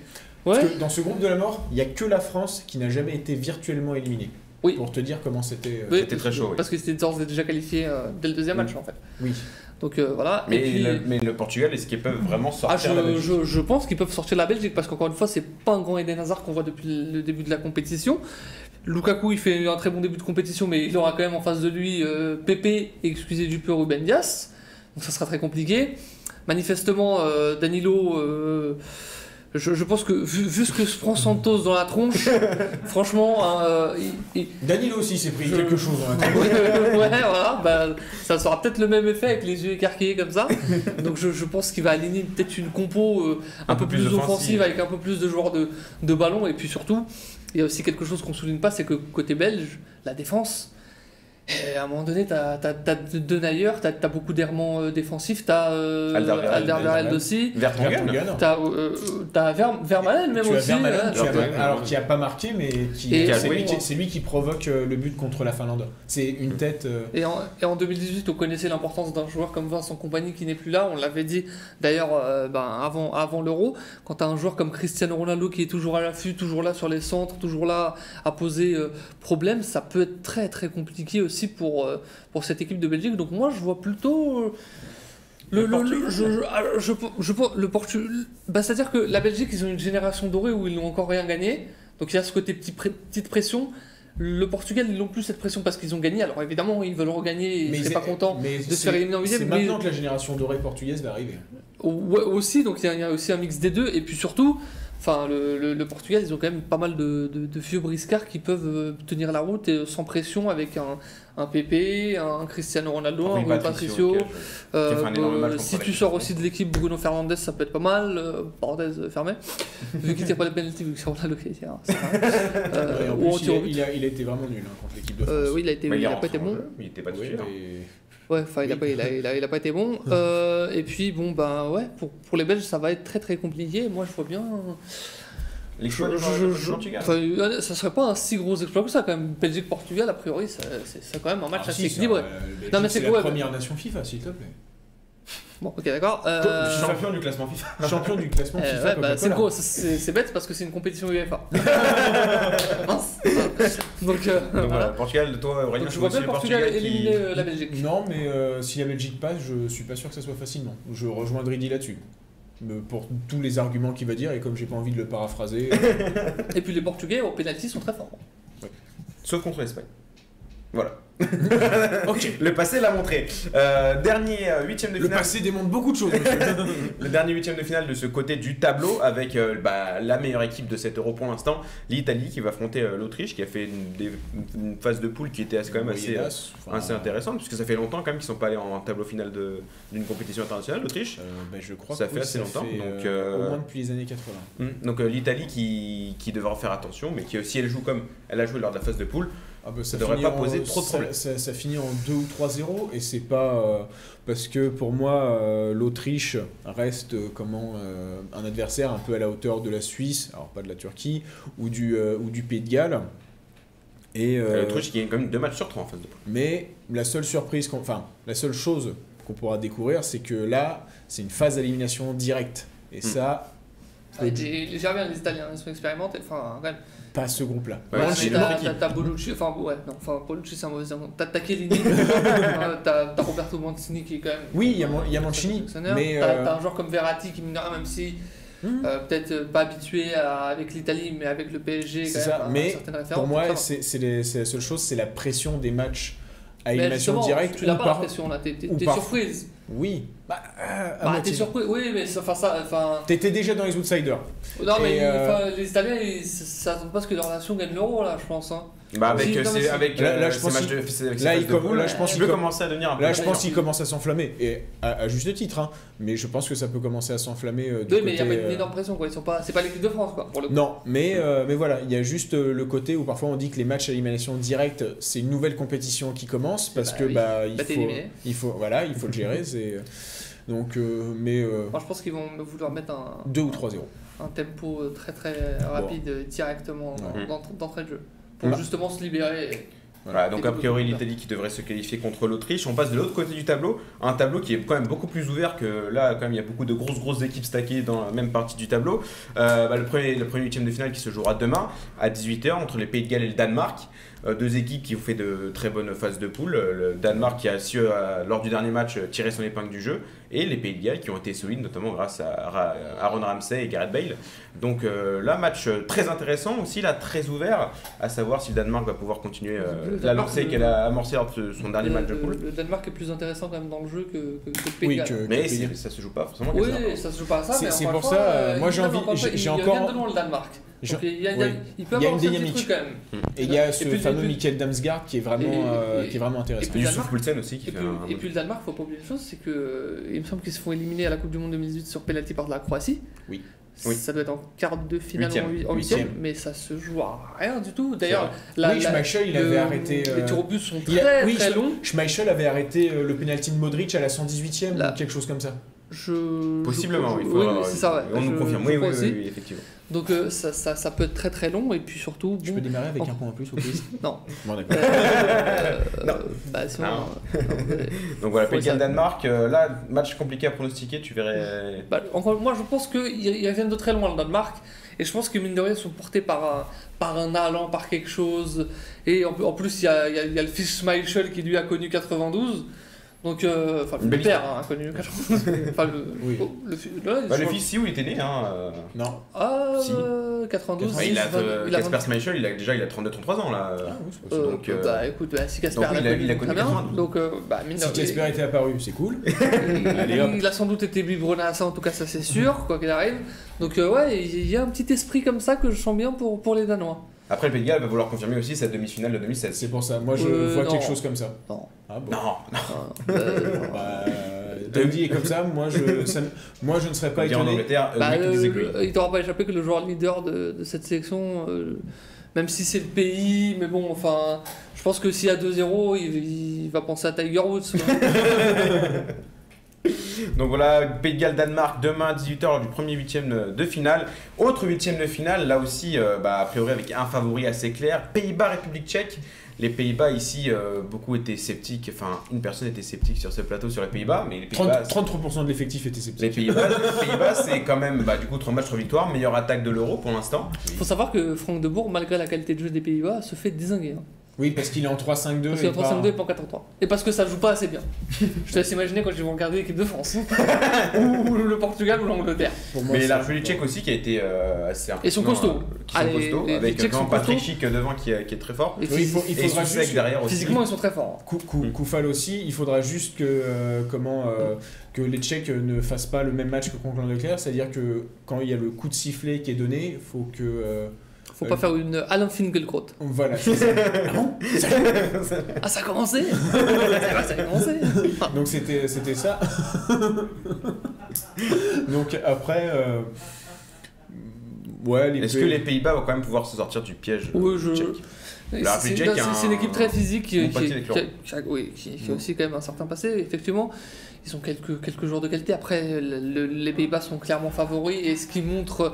Ouais. Parce que dans ce groupe de la mort, il y a que la France qui n'a jamais été virtuellement éliminée. Oui. Pour te dire comment c'était. euh, Oui, C'était très chaud, oui. Parce que c'était d'ores et déjà qualifié euh, dès le deuxième Oui. match en fait. Oui. Donc euh, voilà. Mais, Et puis- le, mais le Portugal, est-ce qu'ils peuvent vraiment Ah, sortir la je, Belgique? je, je pense qu'ils peuvent sortir la Belgique parce qu'encore une fois, c'est pas un grand Eden Hazard qu'on voit depuis le début de la compétition. Lukaku, il fait un très bon début de compétition, mais il aura quand même en face de lui euh, Pepe et excusez du peu Ruben Dias. Donc ça sera très compliqué. Manifestement, euh, Danilo. Je, je pense que vu, vu ce que se prend Santos dans la tronche, *laughs* franchement, euh, il- il, Danilo aussi s'est pris Je- quelque chose. hein. *laughs* ouais, voilà, bah, ça sera peut-être le même effet avec les yeux écarquillés comme ça. Donc je, je pense qu'il va aligner peut-être une compo euh, un, peu, plus, offensive avec un peu plus de joueurs de, de ballon. Et puis surtout, il y a aussi quelque chose qu'on souligne pas, c'est que côté belge, la défense, eh, à un moment donné, t'as as, deux nailleurs, t'as as beaucoup d'errements euh, défensifs, t'as euh, Alderweireld, aussi. T'as euh, t'as Ver- Vermaelen même Tu as aussi. Vermaelen, tu as- Vermaelen. alors qui a pas marqué, mais qui Et- c'est lui, lui qui provoque euh, le but contre la Finlande. C'est une tête. euh, Et en, et en 2018, on connaissait l'importance d'un joueur comme Vincent Compagnie qui n'est plus là. On l'avait dit d'ailleurs euh, ben, avant, avant l'Euro. Quand tu as un joueur comme Cristiano Ronaldo qui est toujours à l'affût, toujours là sur les centres, toujours là à poser euh, problème, ça peut être très très compliqué aussi pour, euh, pour cette équipe de Belgique. Donc moi, je vois plutôt. euh, Le, Le le- Portugal. je, je, ah, je, je pense- le Portu- bah, C'est-à-dire que la Belgique, ils ont une génération dorée où ils n'ont encore rien gagné. Donc il y a ce côté petit petite pression. Le Portugal, ils n'ont plus cette pression parce qu'ils ont gagné. Alors évidemment, ils veulent regagner ils mais seraient c'est- pas contents de se faire éliminer en C'est huitième. Mais maintenant que la génération dorée portugaise va arriver. Ouais, aussi, donc il y, a- il y a aussi un mix des deux. Et puis surtout, enfin, le, le- le Portugal, ils ont quand même pas mal de, de- de vieux briscards qui peuvent euh, tenir la route et, sans pression avec un, un Pepe, un Cristiano Ronaldo, un Rui Patricio. Euh, euh, si tu sors aussi de l'équipe Bruno Fernandes, ça peut être pas mal. euh, parenthèse fermée. *laughs* vu qu'il tire pas les penalty, vu que c'est Ronaldo qui tire. vrai. *laughs* Euh, il, a, il il été vraiment nul hein, contre l'équipe de France. Euh, oui, il a été, il est a pas été bon. jeu, Il était pas Oui, Ouais, enfin, il, a Oui. pas, il, a, il, a, il a pas été bon. *laughs* Euh, et puis, bon, ben ouais, pour, pour les Belges, ça va être très très compliqué. Moi, je vois bien. Les choix du Portugal. enfin, euh, ça serait pas un si gros exploit que ça, quand même. Belgique-Portugal, a priori, c'est quand même un match Ah, assez si, équilibré. euh, Non, mais c'est la quoi, première nation FIFA, s'il te plaît. Bon, ok, d'accord. Euh, Champion du classement FIFA. *laughs* Champion du classement euh, FIFA. ouais, bah, c'est gros, c'est- bête parce que c'est une compétition UEFA. *laughs* Mince. Donc, euh, Donc voilà. voilà, Portugal, toi Aurélien, Donc je vois aussi Portugal Portugal qui... éliminer euh, la Belgique. Non, mais euh, si la Belgique passe, je suis pas sûr que ça soit facile, non. Je rejoins Dridi là-dessus. Pour tous les arguments qu'il va dire, et comme j'ai pas envie de le paraphraser, *laughs* Et puis les Portugais au penalty sont très forts. Sauf contre l'Espagne. Voilà. *laughs* ok. Le passé l'a montré. Euh, dernier euh, huitième de Le finale. passé démontre beaucoup de choses. *laughs* Le dernier huitième de finale de ce côté du tableau avec euh, bah, la meilleure équipe de cet euro pour l'instant, l'Italie qui va affronter euh, l'Autriche qui a fait une, des- une phase de poule qui était quand même assez, enfin, assez intéressante puisque ça fait longtemps quand même qu'ils sont pas allés en tableau final d'une compétition internationale, l'Autriche. ben, je crois Ça que fait oui, assez longtemps, fait, donc, Au moins depuis les années 80. Mm. Donc l'Italie qui, qui devra faire attention mais qui si elle joue comme elle a joué lors de la phase de poule, Ah bah, Ça devrait finit pas en- poser trop de problèmes. Ça, ça finit en 2 ou 3-0 et c'est pas euh, parce que pour moi euh, l'Autriche reste euh, comment euh, un adversaire un peu à la hauteur de la Suisse, alors pas de la Turquie ou du euh, ou du Pays de Galles. Et euh, l'Autriche qui gagne quand même deux matchs sur trois en phase de poule. mais la seule surprise, enfin la seule chose qu'on pourra découvrir, c'est que là c'est une phase d'élimination directe et Hmm. ça Ah, les, les Germains, les Italiens, ils sont expérimentés. Enfin, quand même. Pas ce groupe-là. Ouais, t'as- Bonucci, enfin ouais, non, enfin Bonucci c'est un mauvais exemple. T'as Chiellini, *laughs* euh, t'as Roberto Mancini qui est quand même. Oui, il y a y Mancini, mais, T'as euh, t'as un joueur comme Verratti qui, mine de rien, même si Hmm. euh, peut-être pas habitué à- avec l'Italie, mais avec le PSG, quand C'est même, ça, mais. Pour moi, c'est la seule chose, c'est la pression des matchs à élimination directe. Tu n'as pas par- la pression là, t'es surprise. Oui. Bah, euh, Bah, t'es surprise, oui, mais enfin ça. Enfin, T'étais déjà dans les outsiders. non, mais euh, les Italiens, ils- ça attend pas ce que leur nation gagne l'euro là, je pense. Hein. Bah avec, euh, non, avec Là- là, je ces pense matchs de, là, il de com- poule, là, je pense tu qu'il com- commencer à devenir un peu Là, je pense qu'il commence à s'enflammer. Et à, à juste titre, hein, mais je pense que ça peut commencer à s'enflammer euh, du Oui, mais il n'y a pas une euh, énorme pression quoi. Ils sont pas, c'est pas l'équipe de France quoi, pour le coup. Non, mais, euh, mais voilà, il y a juste le côté où parfois on dit que les matchs à élimination directe, c'est une nouvelle compétition qui commence parce Bah que oui. bah, il, Bah, t'es faut, éliminé. il faut voilà, il faut le gérer. *laughs* c'est donc, euh, mais euh, Moi, je pense qu'ils vont vouloir mettre un, 2 ou 3-0. un tempo très très rapide directement d'entrée de jeu. Pour justement se libérer. Voilà, donc a priori l'Italie qui devrait se qualifier contre l'Autriche. On passe de l'autre côté du tableau, un tableau qui est quand même beaucoup plus ouvert que là, quand même il y a beaucoup de grosses grosses équipes stackées dans la même partie du tableau. Euh, bah, le premier le premier huitième de finale qui se jouera demain à 18h entre les Pays de Galles et le Danemark. Euh, deux équipes qui ont fait de très bonnes phases de poule. Euh, Le Danemark qui a su euh, lors du dernier match tirer son épingle du jeu et les Pays de Galles qui ont été solides notamment grâce à Aaron Ramsey et Gareth Bale. Donc là match très intéressant aussi là très ouvert à savoir si le Danemark va pouvoir continuer Le euh, la Danemark, lancée le- qu'elle a amorcée lors de son dernier le, match de le- poule. le Danemark est plus intéressant quand même dans le jeu que, que, que le Pays Oui, de Galles. que Mais ça se joue pas forcément Oui, ça. se joue pas à ça, C'est- pour fois, ça, euh, moi, j'ai envie- encore- j'ai- encore- de loin le Danemark. Donc, il, y a, il oui. il peut Il y a avoir une dynamique. truc quand même. Et il y a ce puis- fameux Michael Damsgaard qui est vraiment, Et- euh, qui est vraiment intéressant. et puis- Yusuf Danemark- Poulsen aussi qui Et fait puis, un. et puis le Danemark, faut pas oublier une chose, c'est que euh, il me semble qu'ils se font éliminer à la Coupe du Monde 2018 sur penalty par de la Croatie. Oui. Oui. Ça doit être en quart de finale Huitième. ou en huit- en Huitième. mais ça se joue à rien du tout. D'ailleurs, la- Oui, la- Schmeichel, il le- avait arrêté, Les euh, tirs au but sont il a- très oui, très longs. Schmeichel avait arrêté le penalty de Modric à la 118e Là. ou quelque chose comme ça. Je, Possiblement, je- il oui, oui, c'est ça, ouais. On Je- nous confirme, je oui, oui, oui, effectivement. Donc euh, ça, ça, ça peut être très très long et puis surtout. Je bon, peux démarrer avec Oh. un point en plus au *laughs* quiz Non. Bon, d'accord. *laughs* Euh, Non. bah, sinon, Non. euh, non, mais- Donc voilà, Ouais, Pays de Galles ça- Danemark, euh, là, match compliqué à pronostiquer, tu verrais. Bah, encore, moi, je pense qu'ils ils reviennent de très loin, le Danemark. Et je pense que, mine de rien, ils sont portés par un, par un allant, par quelque chose. Et en, en plus, il y a, y a- il y a le fils Schmeichel qui, lui, a connu 92. Donc, euh, enfin, le père hein, a connu 92. enfin, le, Oui. oh, le, là, Bah, le fils, si, où il était né, hein. euh, Non. Ah, Si. euh, 92. bah, il a, c'est vingt- euh, il a Casper Schmeichel, il a déjà il a 32-33 ans là. Ah, oui, euh, donc, euh, bah écoute, bah, si Casper il a- connu, il a connu très bien. 92. Donc, euh, bah, mine Si Casper était apparu, c'est cool. il, *laughs* Allez, hop. il a sans doute été biberonné à ça, en tout cas, ça c'est sûr, quoi qu'il arrive. Donc, euh, ouais, il y a un petit esprit comme ça que je sens bien pour, pour les Danois. Après, le Pays de Galles va vouloir confirmer aussi cette demi-finale de 2016. C'est pour ça. Moi, je Euh, vois non. quelque chose comme ça. Non. Ah bon. Non, non. *laughs* Euh, Bah, Dundee est comme ça. Moi, je, *laughs* ça moi, je ne serais pas dit en étonné. Angleterre, bah, euh, we euh, le- il t'aura pas échappé que le joueur leader de, de cette sélection, euh, même si c'est le pays, mais bon, enfin, je pense que s'il y a 2-0, il, il va penser à Tiger Woods. *laughs* *laughs* Donc voilà, Pays de Galles, Danemark, demain à 18h lors du premier huitième de finale. Autre huitième de finale, là aussi, euh, bah, a priori avec un favori assez clair, Pays-Bas, République tchèque. Les Pays-Bas ici, euh, beaucoup étaient sceptiques, enfin une personne était sceptique sur ce plateau sur les Pays-Bas, mais les 30 Pays-Bas... 33% de l'effectif était Les sceptique. Pays-Bas, les Pays-Bas, c'est quand même bah, du coup 3 matchs 3 victoires, meilleure attaque de l'Euro pour l'instant. Faut savoir que Franck de Bourg, malgré la qualité de jeu des Pays-Bas, se fait désinguer. hein. Oui, parce qu'il est en 3-5-2. Parce qu'il et y a 3 pas- 5 2 et pas 4 3 Et parce que ça joue pas assez bien. *laughs* Je te laisse imaginer quand ils vont regarder l'équipe de France. *laughs* ou le Portugal ou l'Angleterre. Mais la République tchèque aussi qui a été euh, assez Ils sont impressionnant, costauds. euh, qui sont Ah, les- costauds, les- les avec sont Patrick costauds. Schick devant qui, est- qui est très fort. Et Oui, il, faut, il Et faudra juste. derrière aussi. Physiquement, ils sont très forts. hein. Kou- Koufal aussi, il faudra juste que, euh, comment, euh, que les Tchèques ne fassent pas le même match que contre l'Angleterre, c'est-à-dire que quand il y a le coup de sifflet qui est donné, il faut que. Euh, Faut Euh, pas faire une Alain Finkielkraut. voilà, *laughs* ça. Ah bon *laughs* Ah, ça a commencé Ah, *laughs* Ça a commencé Donc c'était c'était ça. Donc après. euh, Ouais, Est-ce que les Pays-Bas vont quand même pouvoir se sortir du piège euh, Oui, je. tchèque C'est une équipe très physique qui, a, oui, qui- qui a Mm. aussi quand même un certain passé. Effectivement, ils ont quelques, quelques joueurs de qualité. Après, le- le- les Pays-Bas sont clairement favoris et ce qui montre, euh,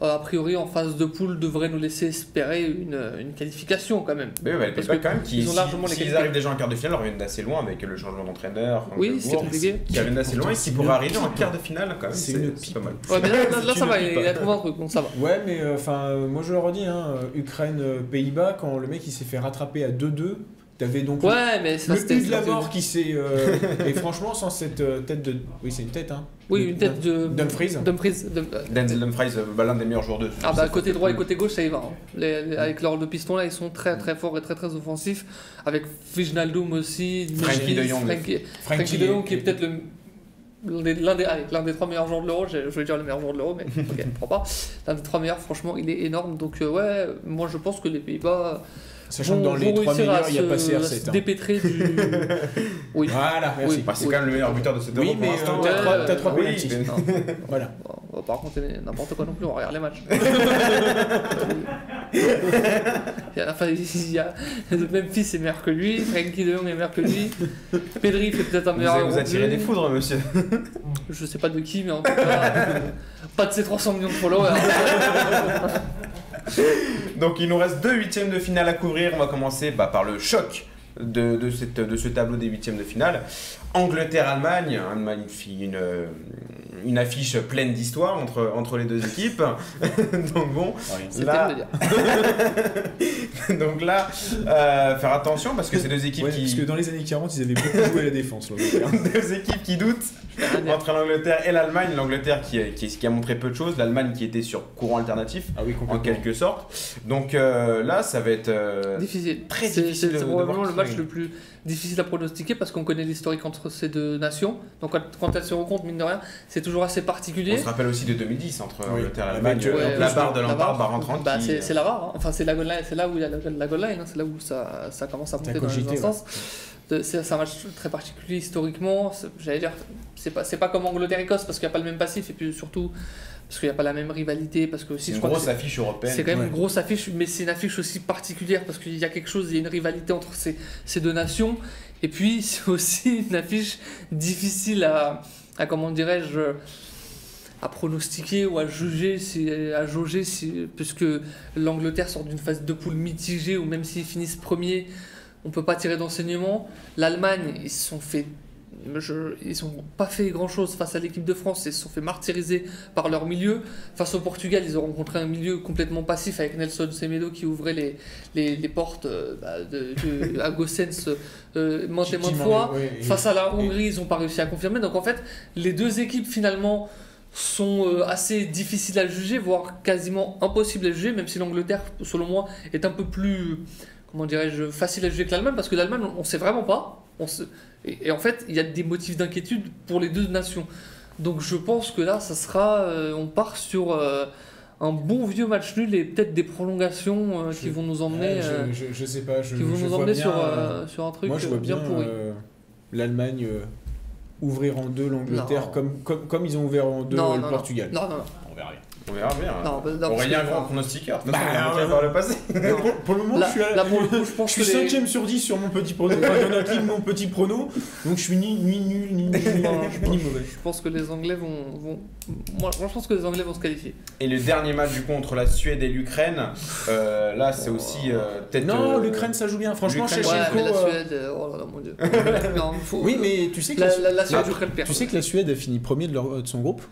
a priori, en phase de poule, devrait nous laisser espérer une, une qualification quand même. Mais ouais, les Parce Pays-Bas que quand même ils ont si- largement les s'ils arrivent déjà en quart de finale, ils reviennent d'assez loin avec le changement d'entraîneur. Oui, c'est compliqué. Qui reviennent d'assez loin et qui C'est pourraient une arriver en quart de finale quand même. C'est pas mal. Ouais, mais là, là, *laughs* là, C'est ça va, il a trouvé un truc, donc ça va. Ouais, mais euh, enfin, moi je le redis, hein, euh, Ukraine-Pays-Bas, quand le mec il s'est fait rattraper à 2-2, t'avais donc le- Ouais, mais ça le de la mort qui s'est. euh, et franchement, sans cette euh, tête de. Oui, c'est une tête, hein. Oui, une tête de. Dumfries. Dumfries. Dum- Denzel Dumfries, euh, bah, l'un des meilleurs joueurs de. Ah bah côté droit et côté gauche ça y va. hein. Les- les- avec leurs deux pistons là ils sont très très forts et très très offensifs. Avec Wijnaldum aussi, Frankie de Jong. Frankie, Frankie de Jong qui est peut-être le l'un des, des, allez, l'un des trois meilleurs joueurs de l'Euro, je, je vais dire le meilleur joueur de l'Euro, mais ok, *laughs* je prends pas. L'un des trois meilleurs, franchement, il est énorme. Donc, euh, ouais, moi je pense que les Pays-Bas Sachant que dans les vont trois réussir meilleurs, à il n'y a pas à se CR7. hein. dépêtrer du. *laughs* Oui. Voilà, merci. Oui. Bah, c'est Oui. quand même le meilleur buteur de cette Oui, Euro pour mais l'instant. euh, t'as ouais, trois, ouais, t'as trois oui, pénaltys. mais- Non, *laughs* Voilà. on va pas raconter n'importe quoi non plus, on regarde les matchs. *laughs* Et à la fin, il y a Memphis est meilleur que lui, Frankie de Jong est meilleur que lui, Pedri fait peut-être un Vous meilleur. vous Euro attirez des foudres, monsieur. Je sais pas de qui, mais en tout cas, pas de ses 300 millions de followers. *laughs* Donc il nous reste deux huitièmes de finale à couvrir. On va commencer bah, par le choc de, ce tableau des huitièmes de finale. Angleterre-Allemagne, magnifique- une, euh, une affiche pleine d'histoire entre, entre les deux équipes. *laughs* Donc bon, C'est Là- terrible de dire. *laughs* donc là, euh, faire attention parce que c'est deux équipes Ouais, qui... Parce que dans les années 40, ils avaient beaucoup joué à la défense. *laughs* deux équipes qui doutent entre l'Angleterre et l'Allemagne. L'Angleterre qui, qui, qui a montré peu de choses, l'Allemagne qui était sur courant alternatif Ah oui, en quelque sorte. Donc euh, là, ça va être euh, Difficile. très difficile C'est probablement voir le match le plus difficile à pronostiquer parce qu'on connaît l'historique entre ces deux nations. Donc quand, elles se rencontrent, mine de rien, c'est toujours assez On particulier. se rappelle aussi de 2010 entre Oui. Angleterre et l'Allemagne. euh, Donc Ouais, la barre de la l'Empare barre, va rentrant. bah, qui- c'est la VAR, hein. enfin c'est la goal line- c'est là où il y a la, la goal line, hein. c'est là où ça, ça commence à monter dans les cogité, instances. De- C'est c'est un match très particulier historiquement. c'est- J'allais dire, c'est pas, c'est pas comme Angleterre-Écosse parce qu'il n'y a pas le même passif et puis surtout parce qu'il n'y a pas la même rivalité. Parce que aussi, C'est je une crois que grosse c'est- affiche européenne. c'est quand même Ouais. une grosse affiche, mais c'est une affiche aussi particulière parce qu'il y a quelque chose, il y a une rivalité entre ces, ces deux nations. Et puis, *laughs* c'est aussi une affiche difficile à, à comment dirais-je, à pronostiquer ou à juger, si, à jauger, si, puisque l'Angleterre sort d'une phase de poule mitigée où même s'ils finissent premiers, on peut pas tirer d'enseignement. L'Allemagne, ils se sont fait. Je- ils n'ont pas fait grand chose face à l'équipe de France, ils se sont fait martyriser par leur milieu. Face au Portugal, ils ont rencontré un milieu complètement passif avec Nelson Semedo qui ouvrait les, les, les portes euh, bah, de, de- *laughs* à Gossens euh, maintes et maintes fois. et- Face à la Hongrie, ils n'ont pas réussi à confirmer. Donc en fait, les deux équipes finalement sont euh, assez difficiles à juger, voire quasiment impossibles à juger, même si l'Angleterre, selon moi, est un peu plus, comment dirais-je, facile à juger que l'Allemagne, parce que l'Allemagne, on ne sait vraiment pas. On se- et, et en fait, il y a des motifs d'inquiétude pour les deux nations. Donc je pense que là, ça sera, euh, on part sur euh, un bon vieux match nul et peut-être des prolongations euh, qui vont nous emmener, Ouais, je, je, je sais pas. Je, qui vont je nous emmener bien, sur, euh, euh, sur un truc Moi, je vois bien bien pourri. euh, l'Allemagne euh, ouvrir en deux l'Angleterre comme, comme, comme ils ont ouvert en deux Non, le non. Portugal. Non, non, non. On verra bien. On verra bien. Non, bah, non, Aurélien, grand pronostiqueur. Bah, par le passé. *laughs* pour, pour le moment, Là, je suis à là, pour le coup, je pense Je que suis les- 5ème sur 10 sur mon petit prono. Enfin, mon petit prono. Donc je suis ni, ni nul, ni, ni, *laughs* ni, Non, ni mauvais. Je pense que les Anglais vont. vont... Moi, moi, je pense que les Anglais vont se qualifier. Et le dernier match du coup entre la Suède et l'Ukraine, euh, là c'est aussi euh, peut-être. Non, euh, l'Ukraine ça joue bien. Franchement, l'Ukraine, Ouais, mais la Suède. Oh là là, mon dieu. *laughs* non, faut... Oui, mais tu sais que La, la, la, la Suède tu- sais que la Suède a fini premier de, leur- de son groupe?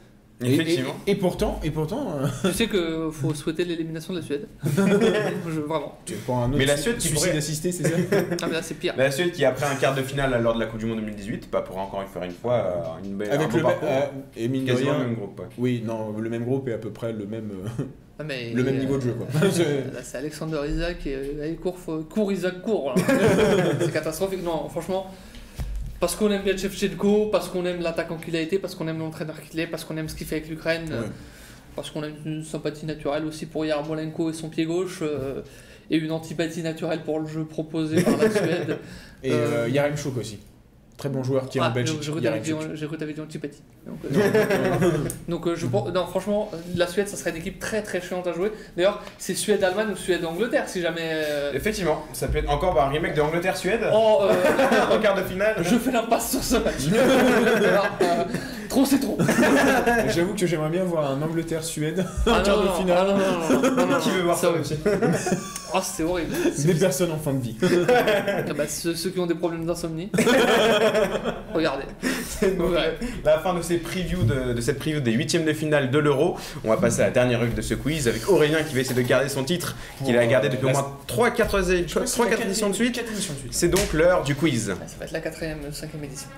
Effectivement. Et, et pourtant, et pourtant, euh, *laughs* Tu sais que faut souhaiter l'élimination de la Suède. *laughs* Je- vraiment. tu prends un autre Mais la Suède qui pourrait- assisté, c'est ça *laughs* Ah, mais là, c'est pire. La Suède qui après un quart de finale lors de la Coupe du Monde 2018, pas pour encore une faire une fois euh, une belle Avec un le parcours, euh, et mine de quasiment rien, le même groupe. ouais. Oui, non, le même groupe et à peu près le même, euh, Ah, mais, le même euh, niveau de jeu quoi. C'est- Là, c'est Alexander Isaac et euh, allez, cours, faut- cours Isaac, cours. là. c'est catastrophique. Non, franchement, parce qu'on aime bien Shevchenko, parce qu'on aime l'attaquant qu'il a été, parce qu'on aime l'entraîneur qu'il est, parce qu'on aime ce qu'il fait avec l'Ukraine, euh, Ouais. parce qu'on a une sympathie naturelle aussi pour Yarmolenko et son pied gauche, euh, et une antipathie naturelle pour le jeu proposé par la *laughs* Suède. Et Euh, euh, Yaremchuk aussi. Très bon joueur qui est Ah, en Belgique. J'ai cru que t'avais dit-. Donc, euh, *laughs* *laughs* Donc euh, je pense, non franchement, la Suède, ça serait une équipe très très chiante à jouer. D'ailleurs, c'est Suède-Allemagne ou Suède-Angleterre si jamais. euh, Effectivement, ça peut être encore bah, un remake de Angleterre-Suède Oh, euh, *laughs* en quart de finale. je fais l'impasse sur ce match. Alors, euh, trop c'est trop. J'avoue que j'aimerais bien voir un Angleterre-Suède Ah, en quart non, de non, finale. ah, non, non, non, non, non, Qui veut voir ça aussi Oh, c'est horrible. *laughs* Des personnes en fin de vie. *laughs* Ah bah, ceux, ceux qui ont des problèmes d'insomnie. *laughs* Regardez. Donc, Ouais. La fin de, ces previews de, de cette preview des huitièmes de finale de l'Euro. On va passer à la dernière rue de ce quiz avec Aurélien qui va essayer de garder son titre qu'il a gardé depuis au moins 3-4 éditions de suite. Quatre éditions de suite. C'est donc l'heure du quiz. Ça va être la quatrième, euh, cinquième édition.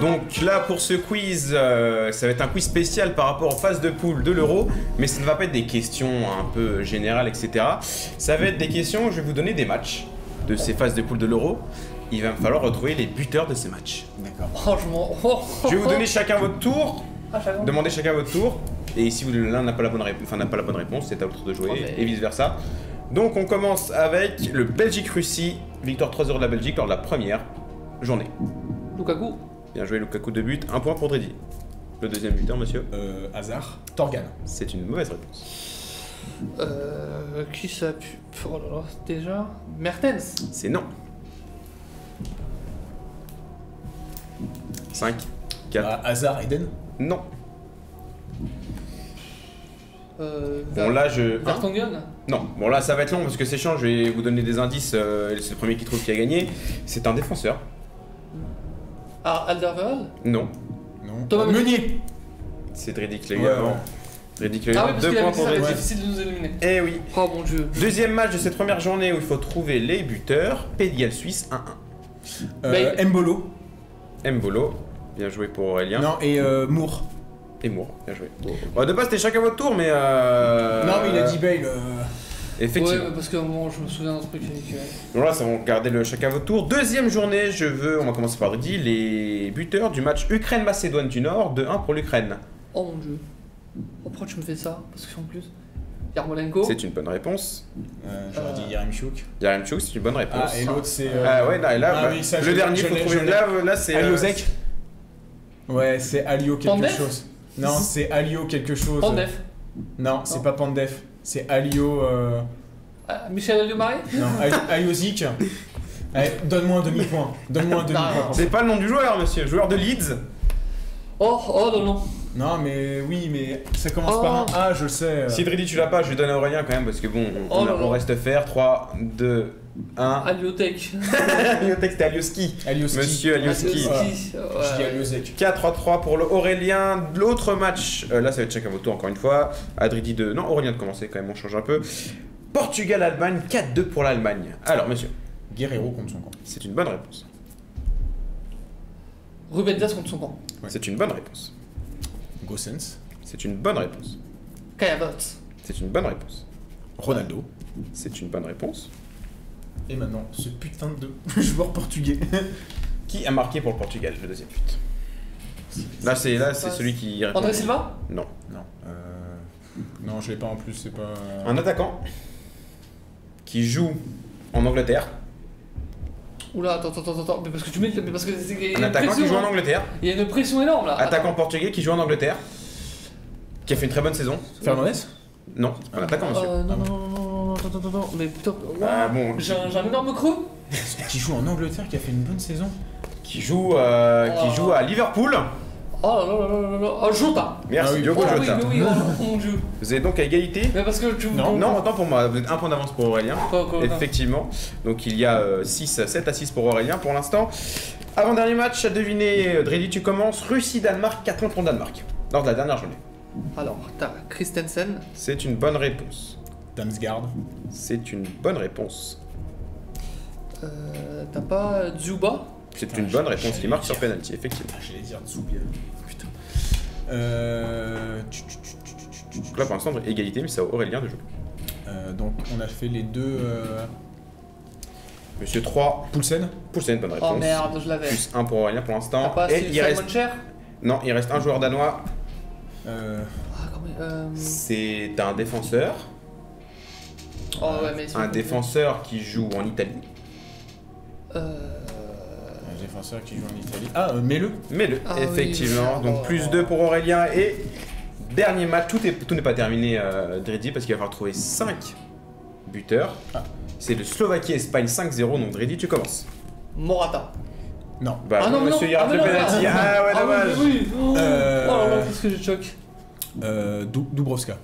Donc là pour ce quiz, euh, ça va être un quiz spécial par rapport aux phases de poule de l'Euro, mais ça ne va pas être des questions un peu générales, etc. Ça va être des questions, où je vais vous donner des matchs de ces phases de poule de l'Euro. Il va me falloir retrouver les buteurs de ces matchs. D'accord. Franchement. oh, Je vais vous donner chacun votre tour, Ah, demandez chacun votre tour, et si l'un n'a pas la bonne enfin pas la bonne réponse, c'est à l'autre de jouer, Oh, mais- et vice versa. Donc on commence avec le Belgique-Russie, victoire 3-0 de la Belgique lors de la première journée. Lukaku. Bien joué Lukaku de but, un point pour Dredi. Le deuxième buteur, monsieur Euh, hasard. Torgan. C'est une mauvaise réponse. Euh, qui ça a pu. Oh là là, déjà. Mertens. C'est non. 5, 4, Ah, hasard, Eden. non. Euh, Bon là je... hein non, bon là ça va être long parce que c'est chiant, je vais vous donner des indices, euh, c'est le premier qui trouve qui a gagné. C'est un défenseur. Ah, Alderweireld? Non. Non. Thomas Meunier. C'est Dredic Ouais, les gars. ouais. Dredic les Ah oui, parce deux points pour Dredic. difficile de nous éliminer. Eh oui. Oh mon dieu. Deuxième match de cette première journée où il faut trouver les buteurs. Pédial Suisse 1-1. Euh, Bale. Mbolo. Mbolo, bien joué pour Aurélien. Non, et euh, Moore. Et Moore, bien joué. Bon, de base c'était chacun votre tour, mais euh... Non, mais il a dit Bale. Euh, Effectivement. Ouais, parce qu'à un moment, je me souviens d'un truc euh, Donc là, ça va regarder le chacun votre tour. Deuxième journée, je veux, on va commencer par Rudy, les buteurs du match Ukraine-Macédoine du Nord, de 1 pour l'Ukraine. Oh mon dieu. Oh, pourquoi tu me fais ça? Parce qu'en plus. Yarmolenko. C'est une bonne réponse. euh, J'aurais Euh, dit Yaremchuk. Yaremchuk, c'est une bonne réponse. Ah, et l'autre c'est. euh, Ah ouais, là, là, Ah bah, oui, ça, le dernier, faut trouver. je l'ai. Là, là c'est. euh, Aliozek Ouais, c'est Alio quelque Pandev chose. Non, c'est Alio quelque chose. Pandef. Non, c'est Non. pas Pandef. C'est Alio. euh, Ah, Michel Alliomari Non, Ali- *laughs* Aliozik. Allez, donne-moi un demi-point. Donne-moi un demi-point. C'est pas le nom du joueur, monsieur. Joueur de Leeds. Oh, oh non, non. Non, mais oui, mais ça commence Oh. par un A, je le sais. Si Dridi, tu l'as pas, je lui donne à Aurélien quand même, parce que bon, on, Oh on- on reste faire. 3, 2, 1. Aliotech. Texte est Alioski. Alioski. Monsieur Alioski. Alioski. Je dis Ouais. Aliozek. 4-3-3 pour le Aurélien. L'autre match, euh, là ça va être chacun votre tour encore une fois. Adridi de. Non, Aurélien de commencer quand même, on change un peu. Portugal-Allemagne, 4-2 pour l'Allemagne. Alors, monsieur, Guerrero contre son camp. c'est une bonne réponse. Ruben Dias contre son camp. C'est une bonne réponse. Gossens. C'est une bonne réponse. Kaya Havertz. C'est une bonne réponse. Ronaldo. C'est une bonne réponse. Et maintenant, ce putain de *laughs* joueur portugais. *laughs* Qui a marqué pour le Portugal le deuxième but Là, c'est là, c'est celui qui. répond. André Silva? Non. Non. Euh... Non, je l'ai pas en plus, c'est pas. Un attaquant qui joue en Angleterre Oula, attends, attends, attends, attends, mais parce que tu mets. Mais parce que c'est- il y a Un une attaquant qui pression, joue en hein. Angleterre. Il y a une pression énorme là. Attaquant portugais qui joue en Angleterre. Qui a fait une très bonne saison. Fernandez Non, un attaquant, monsieur. Euh, non, non, non, non, attends, attends, attends, mais putain. Ah, bon. J'ai un, j'ai un énorme creux. Qui joue en Angleterre, qui a fait une bonne saison. Qui joue, euh, qui Oh. joue à Liverpool. Oh là là là là là là. Oh, Jota. Merci, Ah oui. Diogo Oh oui, Jota. mais oui, oh, mon dieu. Vous êtes donc à égalité. Mais parce que tu. Non, Non, autant pour moi, vous êtes un point d'avance pour Aurélien. Quoi, quoi, quoi. Effectivement. Donc il y a 6, 7 à 6 pour Aurélien pour l'instant. Avant-dernier match, à deviner, euh, Dredi, tu commences. Russie-Danemark, 4 points pour le Danemark. Lors de la dernière journée. Alors, t'as Christensen. C'est une bonne réponse. Damsgaard. C'est une bonne réponse. Euh, t'as pas Dzuba C'est Putain, une bonne j'allais réponse qui dire. marque sur penalty, effectivement. Ah, j'allais dire Zubia. Putain. Euh... tu- tu- tu- tu- tu- tu- Donc là pour l'instant, égalité, mais c'est à Aurélien de jouer. Euh, donc on a fait les deux. Euh... Monsieur 3, Poulsen Poulsen, bonne réponse. Oh merde, je l'avais. Plus 1 pour Aurélien pour T'as l'instant. pas Et Simon il reste. Cher Non, il reste un joueur danois. euh... Ah, comment euh... C'est un défenseur. Oh ouais, mais. Un défenseur qui joue en Italie. Euh. Un défenseur qui joue en Italie. Ah, euh, mets-le Mais le, Ah oui, effectivement. oui. Donc Oh. plus 2 pour Aurélien et dernier match. Tout est- tout n'est pas terminé, euh, parce qu'il va falloir trouver 5 buteurs. Ah. C'est le Slovaquie-Espagne 5-0. Donc Dredi, tu commences. Morata. Non. Bah, ah non, monsieur, il y a ah, deux mais non, pénalty. Ah ouais, Ah oui, dommage. mais oui. Oh, Euh, oh là là, qu'est-ce que j'ai choc. Euh, Dou- Dubrovska.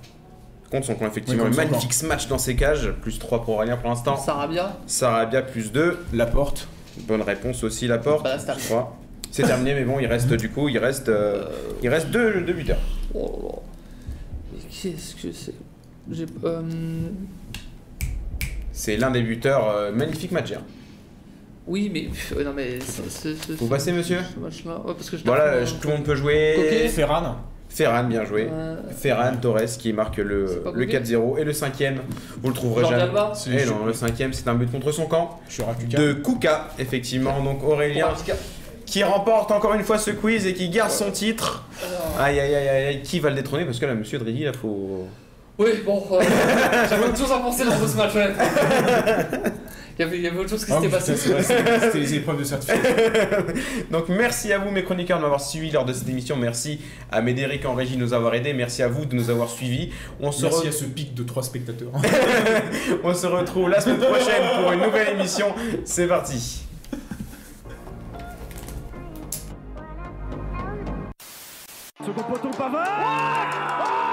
Contre son camp, effectivement. Oui, magnifique match dans ses cages. Plus 3 pour Aurélien pour l'instant. Sarabia. Sarabia plus 2. Laporte. Bonne réponse aussi, la porte. Bah, là, c'est terminé. mais bon, il reste du coup, il reste, euh, il reste deux, deux buteurs. Oh là là. Mais qu'est-ce que c'est? J'ai. Euh... C'est l'un des buteurs. euh, magnifique match hier. Oui, mais. ouais, non, mais. Vous passez, monsieur Ce match-là. Ouais, parce que je Voilà, hein. tout le monde peut jouer. Ok. Ferran. Ferran, bien joué. Euh, Ferran Torres qui marque le, C'est pas le Goguet 4-0. Et le cinquième, vous le trouverez Jordi jamais. Alba. Je- non, le cinquième, c'est un but contre son camp. Je suis Rakuka. De Kuka, effectivement. Donc Aurélien qui remporte encore une fois ce quiz et qui garde son titre. Aïe aïe aïe aïe, aïe. qui va le détrôner? Parce que là, monsieur Dridi, là, faut. Oui, bon, euh, *laughs* j'avais chose à penser dans ce match. *laughs* il, y avait, il y avait autre chose qui Ah s'était passé. c'était c'était les épreuves de *laughs* certificat. Donc merci à vous mes chroniqueurs de m'avoir suivi lors de cette émission. Merci à Médéric en régie de nous avoir aidés. Merci à vous de nous avoir suivis. On se, Merci re- à ce pic de 3 spectateurs. *laughs* On se retrouve la semaine prochaine pour une nouvelle émission. C'est parti. Second poteau Pavard